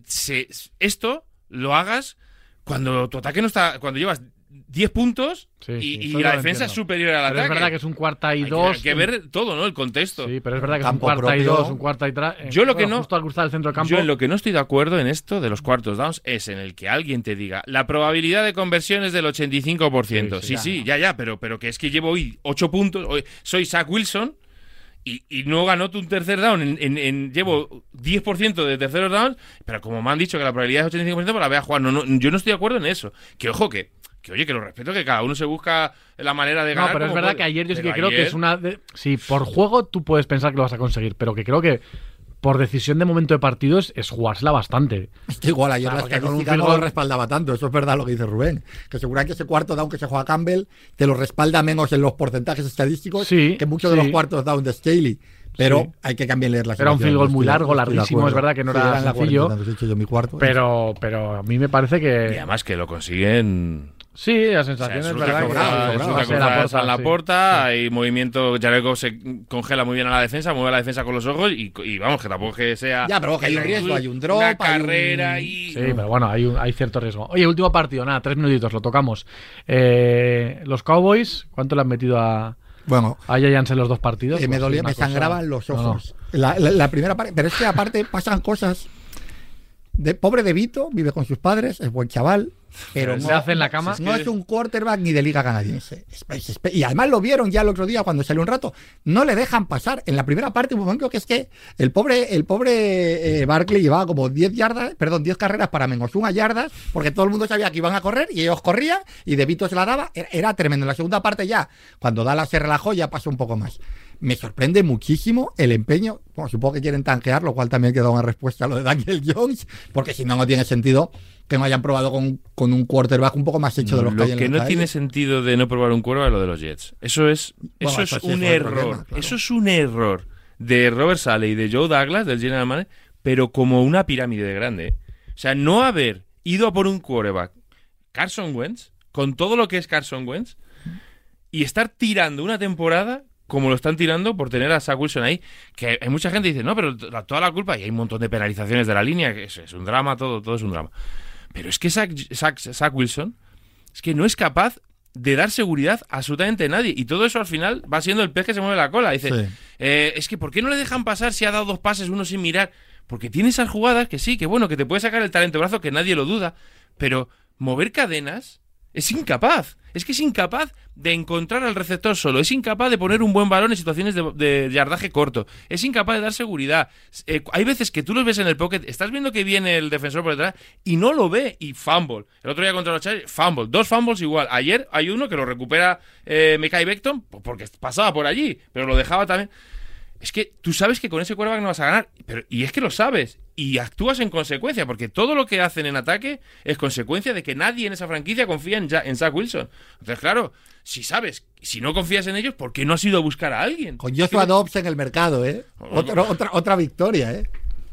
esto lo hagas cuando tu ataque no está, cuando llevas 10 puntos Sí, y, sí, y esto la defensa es superior al Pero ataque. es verdad que es un cuarta y Hay que- dos. hay que, ver todo, ¿no? El contexto. Sí, pero es verdad que es un cuarta y dos, un cuarta y tres. Yo lo que no- Justo al cruzar el centro del campo. Yo en lo que no estoy de acuerdo en esto de los cuartos downs es en el que alguien te diga la probabilidad de conversión es del 85%. Sí, Sí, sí, sí, ya, ya, pero, pero que es que llevo hoy 8 puntos. hoy- soy Zach Wilson y, y no ganó un tercer down. En, en- en- llevo 10% de terceros downs, pero como me han dicho que la probabilidad es 85%, pues la voy a jugar. No, no, yo no estoy de acuerdo en eso. Que ojo, que, que oye, que lo respeto, que cada uno se busca la manera de No, ganar. pero es verdad puede. que ayer yo sí que creo que es una. de- Sí, por juego tú puedes pensar que lo vas a conseguir, pero que creo que por decisión de momento de partidos, es jugársela bastante. Igual ayer la con un no lo respaldaba tanto. Eso es verdad lo que dice Rubén. Que seguramente ese cuarto down que se juega Campbell te lo respalda menos en los porcentajes estadísticos Sí, que muchos de los cuartos down de Staley. Pero Sí. hay que cambiar leer las Era un field goal muy largo, larguísimo, es verdad que no Sí, era sencillo. 40 y tantos, he hecho yo mi cuarto. Pero, pero a mí me parece Y que. además que lo consiguen. Sí, la O sea, sensación es verdad que es a la está en la sí. puerta, hay movimiento, Jareco se congela muy bien a la defensa, mueve la defensa con los ojos y, y vamos, que tampoco que sea... Ya, pero ojo, hay un riesgo, hay un drop, Una hay un- carrera y... Sí, pero bueno, hay, un- hay cierto riesgo. Oye, último partido, nada, tres minutitos, lo tocamos. Eh, los Cowboys, ¿cuánto le han metido a, Bueno, a Giants en los dos partidos? eh, me Pues, dolía, me sangraban los No, no. ojos. La, la- la primera parte, pero es que aparte pasan cosas. De, pobre de Vito, vive con sus padres, es buen chaval, pero Se no, hace en la cama. no es un quarterback ni de liga canadiense. Y además lo vieron ya el otro día cuando salió un rato. No le dejan pasar. En la primera parte, un momento que es que el pobre, el pobre eh, Barkley llevaba como 10 yardas, perdón, 10 carreras para menos una yardas, porque todo el mundo sabía que iban a correr y ellos corrían y de Vito se la daba. Era, era tremendo. En la segunda parte ya, cuando Dallas se relajó, ya pasó un poco más. Me sorprende muchísimo el empeño. Bueno, supongo que quieren tanquear, lo cual también queda una respuesta a lo de Daniel Jones, porque si no, no tiene sentido que no hayan probado con, con un quarterback un poco más hecho de los lo que la no tiene sentido de no probar un es lo de los Jets. Eso es, Bueno, eso eso es sí, un eso es el error. problema, claro. Eso es un error de Robert Sale y de Joe Douglas, del General Manager, pero como una pirámide de grande. ¿eh? O sea, no haber ido a por un quarterback, Carson Wentz, con todo lo que es Carson Wentz, y estar tirando una temporada como lo están tirando por tener a Zach Wilson ahí, que hay mucha gente que dice, no, pero toda la culpa, y hay un montón de penalizaciones de la línea, que es, es un drama, todo, todo es un drama. Pero es que Zach, Zach- Zach Wilson es que no es capaz de dar seguridad a absolutamente nadie. Y todo eso al final va siendo el pez que se mueve la cola. Dice, Sí. eh, es que ¿por qué no le dejan pasar si ha dado dos pases, uno sin mirar? Porque tiene esas jugadas que sí, que bueno, que te puede sacar el talento brazo, que nadie lo duda. Pero mover cadenas es incapaz. Es que es incapaz de encontrar al receptor solo. Es incapaz de poner un buen balón en situaciones de, de yardaje corto. Es incapaz de dar seguridad. Eh, hay veces que tú los ves en el pocket, estás viendo que viene el defensor por detrás y no lo ve y fumble. El otro día contra los Chargers, fumble. Dos fumbles igual. Ayer hay uno que lo recupera eh, Mekai Beckton pues porque pasaba por allí, pero lo dejaba también. Es que tú sabes que con ese quarterback no vas a ganar, pero, y es que lo sabes, y actúas en consecuencia, porque todo lo que hacen en ataque es consecuencia de que nadie en esa franquicia confía en, Ja- en Zach Wilson. Entonces, claro, si sabes, si no confías en ellos, ¿por qué no has ido a buscar a alguien? Con Joshua Dobbs en el mercado, ¿eh? Otra, otra, otra victoria, ¿eh?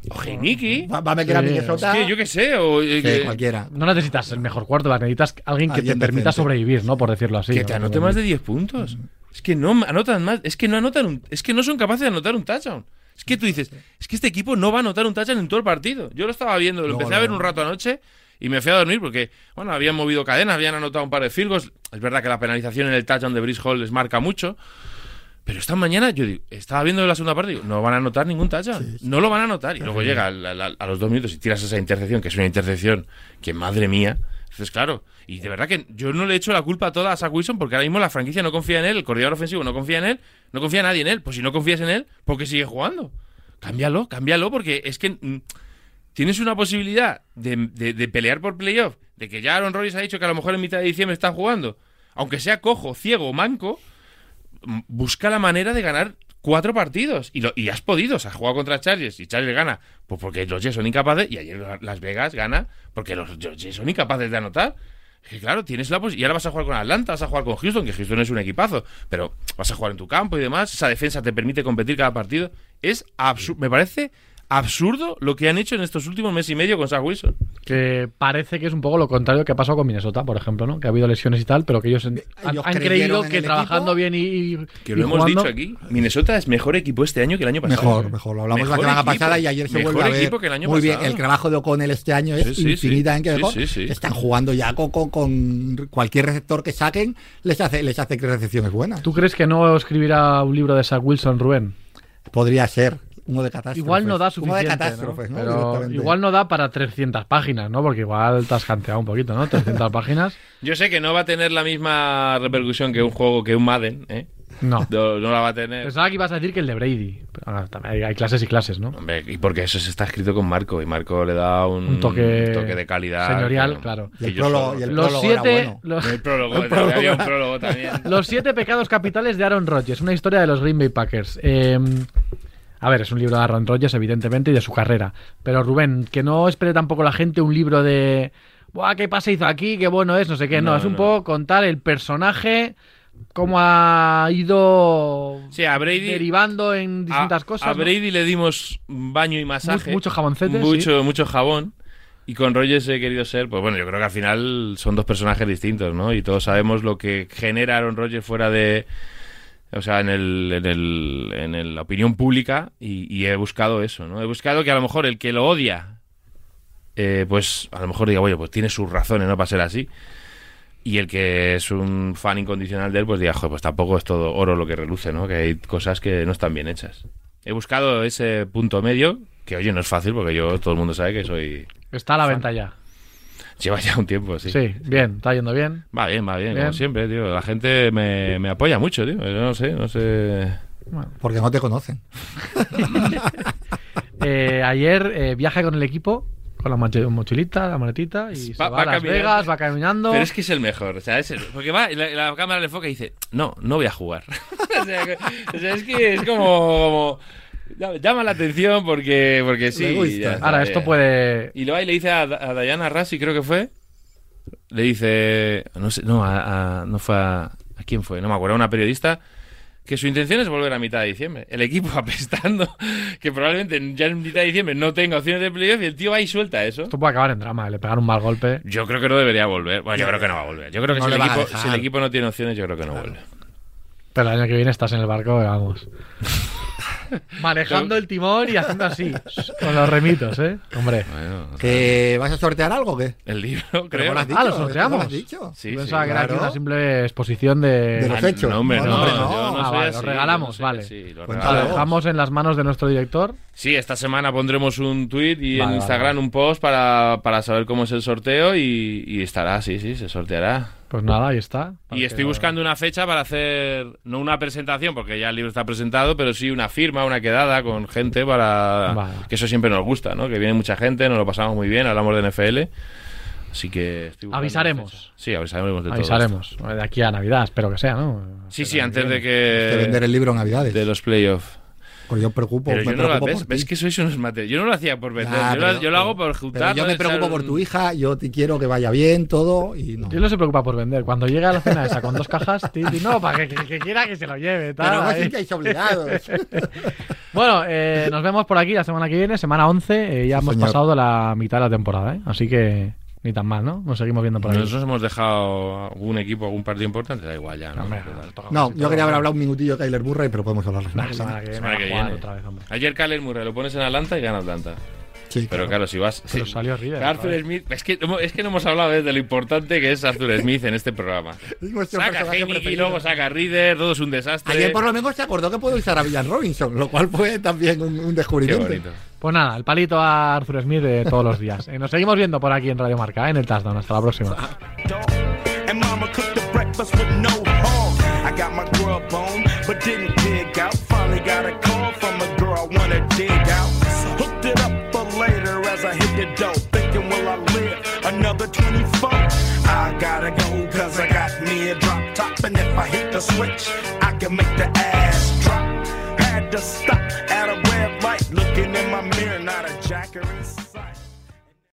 O Heineke, Va, va a meter a Sí, Minnesota. que yo qué sé, o eh, Sí, que, cualquiera. No necesitas el mejor cuarto, necesitas alguien que Alguien te permita decente. sobrevivir, ¿no? Por decirlo así. que te anote más de 10 puntos. Es que no anotan más, es que no anotan un, es que no son capaces de anotar un touchdown. Es que tú dices, es que este equipo no va a anotar un touchdown en todo el partido. Yo lo estaba viendo, lo No, empecé no, a ver un rato anoche y me fui a dormir porque, bueno, habían movido cadenas, habían anotado un par de field goals. Es verdad que la penalización en el touchdown de Brice Hall les marca mucho. Pero esta mañana yo digo, estaba viendo la segunda parte digo, no van a anotar ningún touchdown. No lo van a anotar. Y luego llega al- a los dos minutos y tiras esa intercepción, que es una intercepción que, madre mía. Entonces, claro, y de verdad que yo no le echo la culpa toda a Zach Wilson porque ahora mismo la franquicia no confía en él, el coordinador ofensivo no confía en él, no confía nadie en él. Pues si no confías en él, ¿por qué sigue jugando? Cámbialo, cámbialo, porque es que mm, tienes una posibilidad de, de- pelear por playoff, de que ya Aaron Rodgers ha dicho que a lo mejor en mitad de diciembre está jugando, aunque sea cojo, ciego o manco, m- busca la manera de ganar cuatro partidos. Y, lo, y has podido, o sea, has jugado contra Chargers y Chargers gana, pues porque los Jets son incapaces, y ayer la- Las Vegas gana porque los Jets son incapaces de anotar. Que claro, tienes la posibilidad. Y ahora vas a jugar con Atlanta, vas a jugar con Houston, que Houston es un equipazo, pero vas a jugar en tu campo y demás. Esa defensa te permite competir cada partido. Es absurdo. Me parece absurdo lo que han hecho en estos últimos meses y medio con Zach Wilson. Que parece que es un poco lo contrario que ha pasado con Minnesota, por ejemplo, ¿no? Que ha habido lesiones y tal, pero que ellos han, Ellos creído que trabajando equipo. bien y, y- Que y lo hemos jugando- dicho aquí. Minnesota es mejor equipo este año que el año pasado. Mejor, mejor. Lo hablamos Mejor la semana equipo. pasada y ayer se Mejor vuelve a ver equipo que el año muy pasado. bien. El trabajo de O'Connell este año es Sí, sí, infinitamente Sí, mejor. sí, sí. Están jugando ya con, con- con cualquier receptor que saquen, les hace, les hace que recepciones buenas. ¿Tú crees que no escribirá un libro de Zach Wilson, Rubén? Podría ser uno de catástrofes. Igual no da Uno suficiente, de ¿no? catástrofes, ¿no? Pero igual no da para 300 páginas, ¿no? Porque igual te has canteado un poquito, ¿no? 300 páginas. Yo sé que no va a tener la misma repercusión que un juego, que un Madden, ¿eh? No. No, no la va a tener. Pensaba que ibas a decir que el de Brady. Hay, hay clases y clases, ¿no? Hombre, y porque eso se está escrito con Marco, y Marco le da un, Un toque de calidad. señorial, claro. Y el prólogo- solo- y el Los prólogo era siete, bueno. los, El prólogo, El prólogo había un prólogo también. los siete pecados capitales de Aaron Rodgers, una historia de los Green Bay Packers. Eh, A ver, es un libro de Aaron Rodgers, evidentemente, y de su carrera. Pero Rubén, que no espere tampoco la gente un libro de. Buah, qué pase hizo aquí, qué bueno es, no sé qué. No, No, es un no. poco contar el personaje, cómo ha ido Sí, a Brady. derivando en distintas a, cosas. a ¿no? Brady le dimos baño y masaje. Mu- mucho jaboncete, Mucho, mucho jabón. Y con Rogers he querido ser, pues bueno, yo creo que al final son dos personajes distintos, ¿no? Y todos sabemos lo que genera Aaron Rodgers fuera de. O sea, en, el, en, el, en el- la opinión pública. Y, y he buscado eso, ¿no? He buscado que a lo mejor el que lo odia, eh, pues a lo mejor diga, oye, pues tiene sus razones, ¿no? Para ser así. Y el que es un fan incondicional de él, pues diga, joder, pues tampoco es todo oro lo que reluce, ¿no? Que hay cosas que no están bien hechas. He buscado ese punto medio, que oye, no es fácil, porque yo, todo el mundo sabe que soy... Está a la venta ya. Lleva ya un tiempo, sí. Sí, bien, está yendo bien. Va bien, va bien, Bien. como siempre, tío. La gente me, me apoya mucho, tío. Yo no sé, no sé... Porque no te conocen. Eh, ayer eh, viaje con el equipo, con la mochi- mochilita, la maletita, y Va- se va, va a Las. Vegas, va caminando. Pero es que es el mejor, o sea, es el- porque va, y la, la cámara le enfoca y dice, no, no voy a jugar. o, sea, que- o sea, es que es como, como- llama la atención porque, porque sí. Le gusta. está, Ahora, esto puede. Y luego ahí le dice a, a Diana Rassi, creo que fue, le dice, no sé, no, a, a- no fue a, ¿a quién fue? No me acuerdo, a una periodista, que su intención es volver a mitad de diciembre. El equipo apestando, que probablemente ya en mitad de diciembre no tenga opciones de playoff y el tío va y suelta eso. Esto puede acabar en drama, le pegar un mal golpe. Yo creo que no debería volver. Bueno, yo creo que no va a volver. Yo creo que No si, el equipo, si el equipo no tiene opciones, yo creo que no vuelve. Pero el año que viene estás en el barco, vamos. Manejando el timón y haciendo así, con los remitos, ¿eh? Hombre. Bueno, ¿Que vas a sortear algo o qué? el libro, creo. lo has dicho, Ah, ¿lo ¿esto sorteamos? lo has dicho? Sí, Yo sí, pensaba que era una simple exposición de. De los Ah, hechos. No, hombre, No, no. hombre, yo no. no Ah, soy vale, así, lo regalamos, vale. lo dejamos en las manos de nuestro director. Sí, esta semana pondremos un tweet y Vale, en Instagram vale. un post para, para saber cómo es el sorteo y, y estará, sí, sí, se sorteará. Pues nada, ahí está. Y estoy buscando una fecha para hacer, no una presentación, porque ya el libro está presentado, pero sí una firma, una quedada con gente para... Vale. Que eso siempre nos gusta, ¿no? Que viene mucha gente, nos lo pasamos muy bien, hablamos de NFL. Así que... estoy buscando Avisaremos. Sí, avisaremos de todo. Avisaremos. De aquí a Navidad, espero que sea, ¿no? Sí, sí, antes de De vender que... el libro en Navidades. De los playoffs. Pues yo preocupo, Pero me yo no preocupo ¿ves? por ¿Ves que sois unos mate? Yo no lo hacía por vender, Ya, yo, lo, pero- yo lo hago por pero juntar. yo ¿no? me preocupo por tu hija, yo te quiero que vaya bien todo y no. Él no se preocupa por vender. Cuando llega a la cena esa con dos cajas, ti, ti, no, para que, que- que quiera que se lo lleve. Tal, Pero no ahí. sintáis obligados. Bueno, eh, nos vemos por aquí la semana que viene, semana 11. eh, ya Sí, hemos señor. pasado la mitad de la temporada, ¿eh? Así que ni tan mal, ¿no? Nos seguimos viendo por ahí. Nosotros hemos dejado algún equipo, algún partido importante, da igual ya, ¿no? Hombre, No, yo quería haber hablado un minutillo de Kyler Murray, pero podemos hablar la La semana que semana viene. que viene, Semana a que jugar viene. otra vez, hombre. Ayer Kyler Murray lo pones en Atlanta y gana Atlanta. Sí, Pero claro. claro, si vas... Pero sí. salió River. Arthur. Smith, es que, es que no hemos hablado ¿eh? de lo importante que es Arthur Smith en este programa. Es nuestro Saca preferido. luego saca Reader, todo es un desastre. Ayer por lo menos se acordó que puedo usar a Villan Robinson, lo cual fue también un, descubrimiento. Pues nada, el palito a Arthur Smith de todos los días. Eh, nos seguimos viendo por aquí en Radio Marca, ¿eh? en el touchdown. Hasta la próxima. The switch, I can make the ass drop. Had to stop at a red light, looking in my mirror, not a jacker.